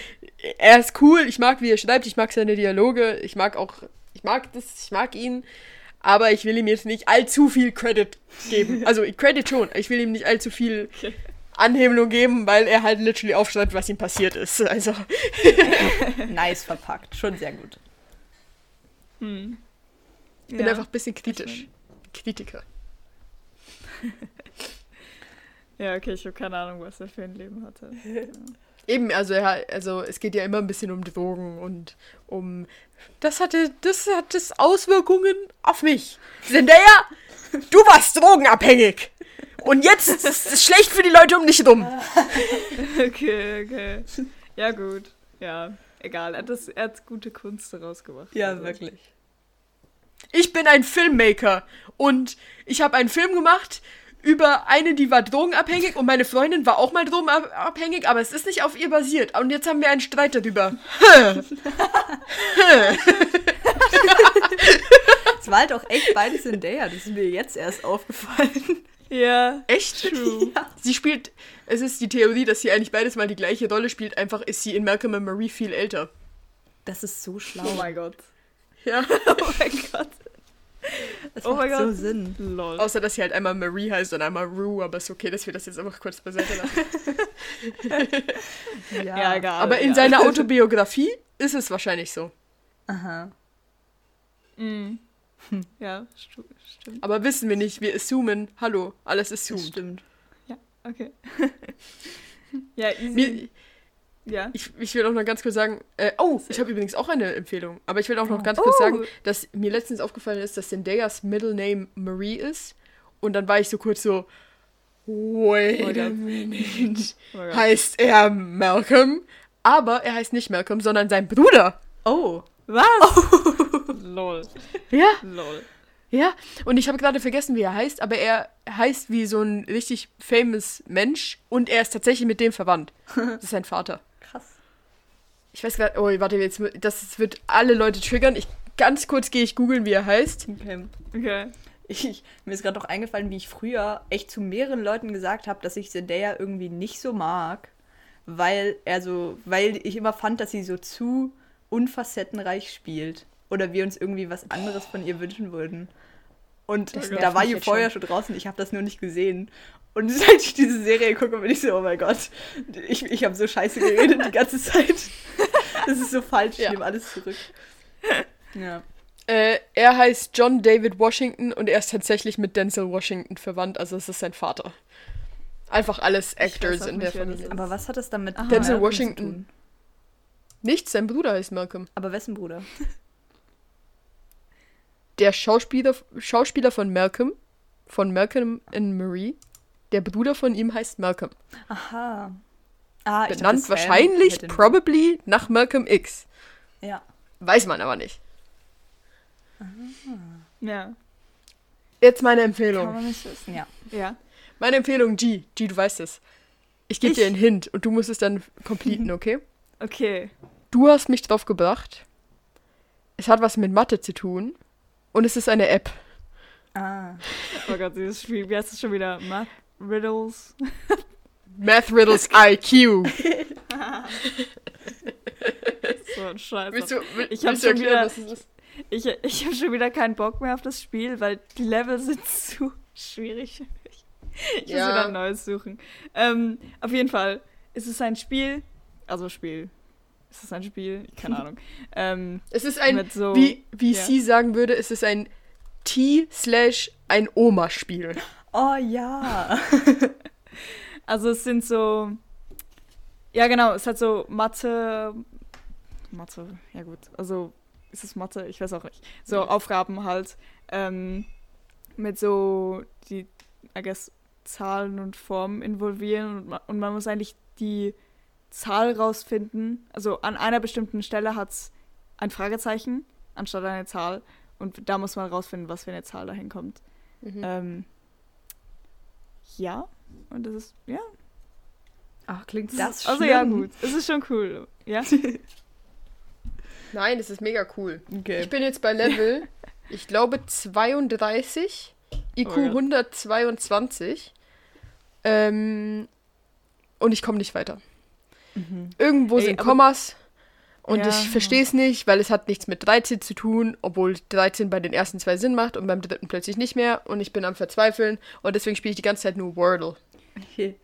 Er ist cool, ich mag, wie er schreibt, ich mag seine Dialoge, ich mag auch. Ich mag das, ich mag ihn. Aber ich will ihm jetzt nicht allzu viel Credit geben. Also Credit schon, ich will ihm nicht allzu viel Anhebelung geben, weil er halt literally aufschreibt, was ihm passiert ist. (laughs) Also. (laughs) Nice verpackt. Schon sehr gut. Hm. Ich bin Ja. einfach ein bisschen kritisch. Kritiker. (laughs) Ja, okay, ich habe keine Ahnung, was er für ein Leben hatte. Eben, also ja, also es geht ja immer ein bisschen um Drogen und um das hatte das hat Auswirkungen auf mich. Zendaya, du warst drogenabhängig. Und jetzt ist es schlecht für die Leute um dich rum. (laughs) okay, okay. Ja, gut. Ja, egal. Er hat, das, er hat gute Kunst daraus gemacht. Ja, Also, wirklich. Ich bin ein Filmmaker und ich habe einen Film gemacht über eine, die war drogenabhängig und meine Freundin war auch mal drogenabhängig, aber es ist nicht auf ihr basiert. Und jetzt haben wir einen Streit darüber. (laughs) Es war halt auch echt beides in der. Das ist mir jetzt erst aufgefallen. Ja, Echt? true. (laughs) Sie spielt, es ist die Theorie, dass sie eigentlich beides mal die gleiche Rolle spielt, einfach ist sie in Malcolm and Marie viel älter. Das ist so schlau. Oh mein Gott. (laughs) Ja. (laughs) Oh mein Gott. Das Oh macht mein so Gott. Sinn. Lol. Außer, dass sie halt einmal Marie heißt und einmal Rue, aber ist okay, dass wir das jetzt einfach kurz beiseite lassen. ja, egal. aber in ja. seiner Autobiografie ist es wahrscheinlich so. Aha. Mhm. (laughs) Ja, stu- stimmt. Aber wissen wir nicht, wir assumen, hallo, alles Das assumed. stimmt. Okay. (laughs) ja, easy. Mir, ja. ich, ich will auch noch ganz kurz sagen, äh, oh, ich habe übrigens auch eine Empfehlung, aber ich will auch noch Oh. ganz kurz Oh. sagen, dass mir letztens aufgefallen ist, dass Zendayas Middle Name Marie ist und dann war ich so kurz so, wait Oh a minute, Oh heißt er Malcolm, aber er heißt nicht Malcolm, sondern sein Bruder. Oh. Was? (laughs) Lol. Ja, Lol. ja. Und ich habe gerade vergessen, wie er heißt, aber er heißt wie so ein richtig famous Mensch und er ist tatsächlich mit dem verwandt. Das ist sein Vater. Krass. Ich weiß gerade, oh, warte, jetzt, das wird alle Leute triggern. Ich ganz kurz gehe ich googeln, wie er heißt. Okay. Okay. Ich, mir ist gerade noch eingefallen, wie ich früher echt zu mehreren Leuten gesagt habe, dass ich Zendaya irgendwie nicht so mag, weil er so, weil ich immer fand, dass sie so zu unfacettenreich spielt oder wir uns irgendwie was anderes von ihr wünschen würden. Und da war ihr vorher schon draußen, ich habe das nur nicht gesehen. Und (laughs) seit ich diese Serie gucke, bin ich so, oh mein Gott, ich, ich habe so scheiße geredet die ganze (laughs) Zeit. Das ist so falsch, ich Ja. nehme alles zurück. Ja. Äh, er heißt John David Washington und er ist tatsächlich mit Denzel Washington verwandt, also es ist sein Vater. Einfach alles Actors auch in der Familie. Aber was hat das damit Aha. Denzel zu Washington. tun? Nichts, sein Bruder heißt Malcolm. Aber wessen Bruder? Der Schauspieler, Schauspieler von Malcolm, von Malcolm and Marie, der Bruder von ihm heißt Malcolm. Aha. Ah, ich Benannt dachte, wahrscheinlich, probably, nach Malcolm X. Ja. Weiß man aber nicht. Ja. Jetzt meine Kann Empfehlung. man nicht wissen. Ja. Ja. Meine Empfehlung, G. G, du weißt es. Ich gebe dir einen Hint und du musst es dann completen, (laughs) okay? Okay. Du hast mich drauf gebracht. Es hat was mit Mathe zu tun. Und es ist eine App. Ah. Oh Gott, dieses Spiel. Wie heißt es schon wieder? Math Riddles. (laughs) Math Riddles IQ. (laughs) So ein Scheiß. Willst du, will, Ich hab willst du schon wieder- ist? Ich, ich habe schon wieder keinen Bock mehr auf das Spiel, weil die Level sind (laughs) zu schwierig für mich. Ich muss Ja. wieder ein neues suchen. Ähm, auf jeden Fall ist es ein Spiel, also Spiel. Ist es ein Spiel? Keine Ahnung. (laughs) ähm, Es ist ein, so, wie, wie ja. sie sagen würde, es ist ein T slash ein Oma-Spiel. Oh ja. Also es sind so, ja genau, es hat so Mathe, Mathe, ja gut, also ist es Mathe? Ich weiß auch nicht. So Ja. Aufgaben halt ähm, mit so die, I guess, Zahlen und Formen involvieren und und man muss eigentlich die Zahl rausfinden. Also an einer bestimmten Stelle hat es ein Fragezeichen anstatt eine Zahl und da muss man rausfinden, was für eine Zahl dahin kommt. Mhm. Ähm, ja, und das ist, ja, Ach, klingt das also schlimm. ja, gut. Es ist schon cool. Ja. (laughs) Nein, es ist mega cool. Okay. Ich bin jetzt bei Level, (laughs) ich glaube 32, IQ Oh Gott. 122. Ähm, und ich komme nicht weiter. Mhm. Irgendwo Ey, sind Kommas und Ja. ich verstehe es nicht, weil es hat nichts mit 13 zu tun, obwohl 13 bei den ersten zwei Sinn macht und beim dritten plötzlich nicht mehr und ich bin am Verzweifeln und deswegen spiele ich die ganze Zeit nur Wordle.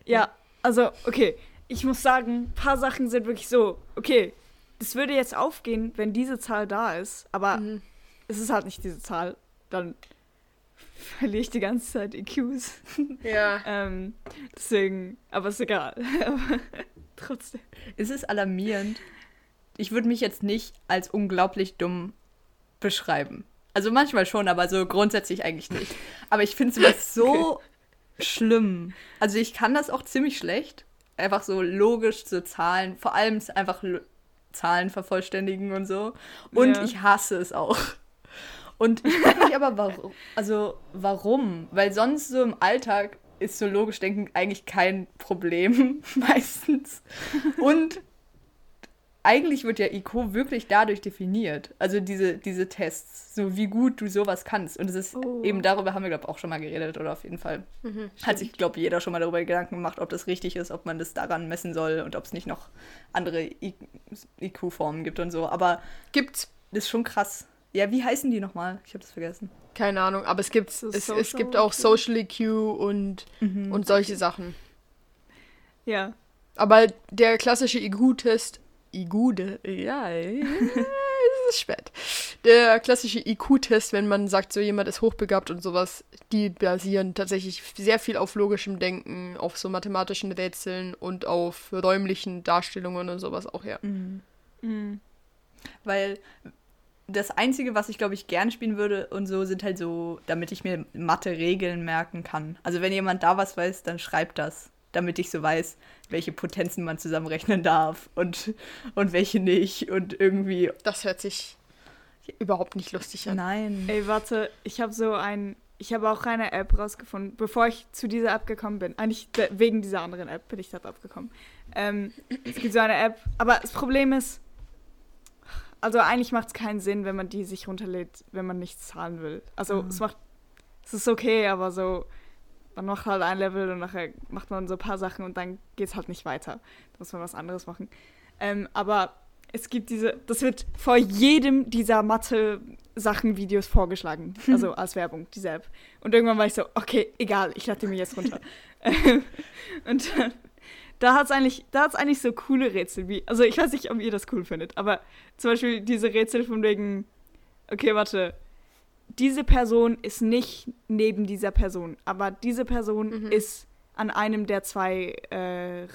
ja, also, okay. Ich muss sagen, ein paar Sachen sind wirklich so, okay, das würde jetzt aufgehen, wenn diese Zahl da ist, aber Mhm. es ist halt nicht diese Zahl. Dann verliere ich die ganze Zeit EQs. Ja. (laughs) ähm, deswegen, aber ist egal. (laughs) trotzdem. Es ist alarmierend. Ich würde mich jetzt nicht als unglaublich dumm beschreiben. Also manchmal schon, aber so grundsätzlich eigentlich nicht. Aber ich finde es so schlimm. Also ich kann das auch ziemlich schlecht. Einfach so logisch so Zahlen, vor allem einfach Zahlen vervollständigen und so. Und Ja. ich hasse es auch. Und ich frage mich aber, warum, also warum? Weil sonst so im Alltag ist so logisch denken eigentlich kein Problem (laughs) meistens. Und eigentlich wird ja IQ wirklich dadurch definiert. Also diese, diese Tests, so wie gut du sowas kannst. Und es ist Oh. eben darüber haben wir, glaube ich, auch schon mal geredet, oder auf jeden Fall. Mhm, Hat sich, glaube ich, jeder schon mal darüber Gedanken gemacht, ob das richtig ist, ob man das daran messen soll und ob es nicht noch andere IQ-Formen gibt und so. Aber Gibt's das ist schon krass. Ja, wie heißen die nochmal? Ich habe das vergessen. keine Ahnung, aber es gibt es, es gibt auch? Social IQ und und solche Sachen. Ja. Aber der klassische IQ-Test, IQ, ja, es ist spät. Der klassische IQ-Test, wenn man sagt, so jemand ist hochbegabt und sowas, die basieren tatsächlich sehr viel auf logischem Denken, auf so mathematischen Rätseln und auf räumlichen Darstellungen und sowas auch her. Mhm. Weil das Einzige, was ich, glaube ich, gern spielen würde und so, sind halt so, damit ich mir Mathe-Regeln merken kann. Also wenn jemand da was weiß, dann schreibt das, damit ich so weiß, welche Potenzen man zusammenrechnen darf und, und welche nicht und irgendwie. Das hört sich überhaupt nicht lustig an. Nein. Ey, warte, ich habe so ein. Ich habe auch eine App rausgefunden, bevor ich zu dieser App gekommen bin. Eigentlich de- wegen dieser anderen App bin ich darauf gekommen. Ähm, es gibt so eine App, aber das Problem ist, also eigentlich macht es keinen Sinn, wenn man die sich runterlädt, wenn man nichts zahlen will. Also Mhm. es macht, es ist okay, aber so, man macht halt ein Level und nachher macht man so ein paar Sachen und dann geht es halt nicht weiter. Da muss man was anderes machen. Ähm, aber es gibt diese, das wird vor jedem dieser Mathe-Sachen-Videos vorgeschlagen, (laughs) also als Werbung, diese App. Und irgendwann war ich so, okay, egal, ich lade die mir jetzt runter. (laughs) (laughs) Und dann, da hat es eigentlich, da hat's eigentlich so coole Rätsel wie, also ich weiß nicht, ob ihr das cool findet, aber zum Beispiel diese Rätsel von wegen, okay, warte, diese Person ist nicht neben dieser Person, aber diese Person Mhm. ist an einem der zwei äh,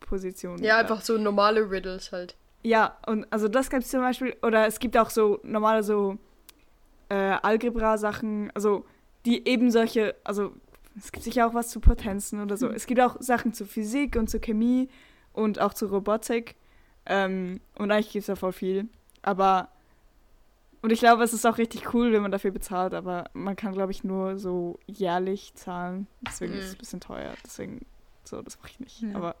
Randpositionen. Ja, einfach so normale Riddles halt. Ja, und also das gibt es zum Beispiel, oder es gibt auch so normale so äh, Algebra-Sachen, also die eben solche, also es gibt sicher auch was zu Potenzen oder so. Es gibt auch Sachen zu Physik und zu Chemie und auch zu Robotik. Ähm, und eigentlich gibt es da voll viel. Aber, und ich glaube, es ist auch richtig cool, wenn man dafür bezahlt, aber man kann, glaube ich, nur so jährlich zahlen. Deswegen ist es Mhm. ein bisschen teuer. Deswegen, so, das mache ich nicht. Ja. Aber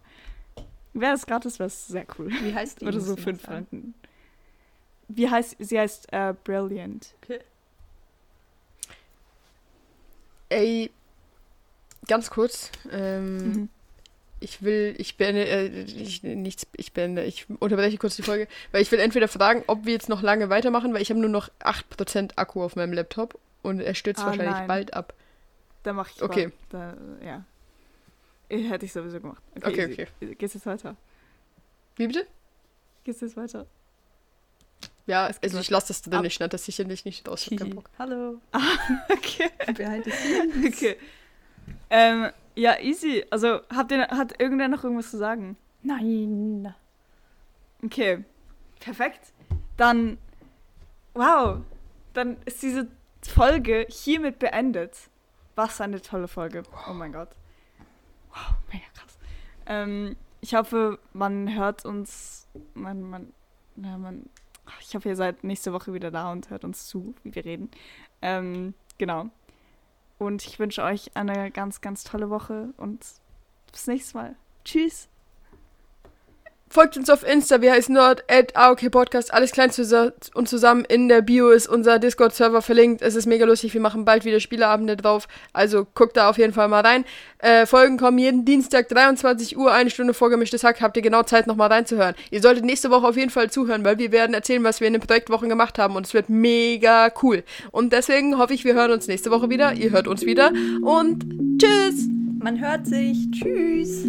wäre es gratis, wäre es sehr cool. Wie heißt die? Oder so fünf. Franken. Wie heißt sie? heißt äh, Brilliant. Ey, ganz kurz. Ähm, Mhm. Ich will, ich beende, äh, ich, nichts, ich beende, ich unterbreche kurz die Folge, weil ich will entweder fragen, ob wir jetzt noch lange weitermachen, weil ich habe nur noch 8% Akku auf meinem Laptop und er stürzt Ah, wahrscheinlich nein. bald ab. Da mache ich Okay. mal- Da, ja. Hätte ich sowieso gemacht. Okay, easy. okay. Geht's jetzt weiter? Wie bitte? Geht's jetzt weiter? Ja, also ich lasse das drin, Ab- ich schneide das sicherlich nicht raus. Ich hab keinen Bock. Hallo. (laughs) Okay. Behind the okay. Ähm, ja, easy. Also, habt ihr, hat irgendwer noch irgendwas zu sagen? Nein. Okay. Perfekt. Dann, wow. Dann ist diese Folge hiermit beendet. Was eine tolle Folge. Oh mein Gott. Wow, mega krass. Ähm, ich hoffe, man hört uns, man, man, na, man, ich hoffe, ihr seid nächste Woche wieder da und hört uns zu, wie wir reden. Ähm, genau. Und ich wünsche euch eine ganz, ganz tolle Woche und bis nächstes Mal. Tschüss. Folgt uns auf Insta, wir heißen dort at AOK Podcast, alles klein und zusammen. In der Bio ist unser Discord-Server verlinkt. Es ist mega lustig, wir machen bald wieder Spieleabende drauf. Also guckt da auf jeden Fall mal rein. Äh, Folgen kommen jeden Dienstag 23 Uhr, eine Stunde vor gemischtes Hack. Habt ihr genau Zeit, nochmal reinzuhören. Ihr solltet nächste Woche auf jeden Fall zuhören, weil wir werden erzählen, was wir in den Projektwochen gemacht haben und es wird mega cool. Und deswegen hoffe ich, wir hören uns nächste Woche wieder. Ihr hört uns wieder und tschüss! Man hört sich. Tschüss.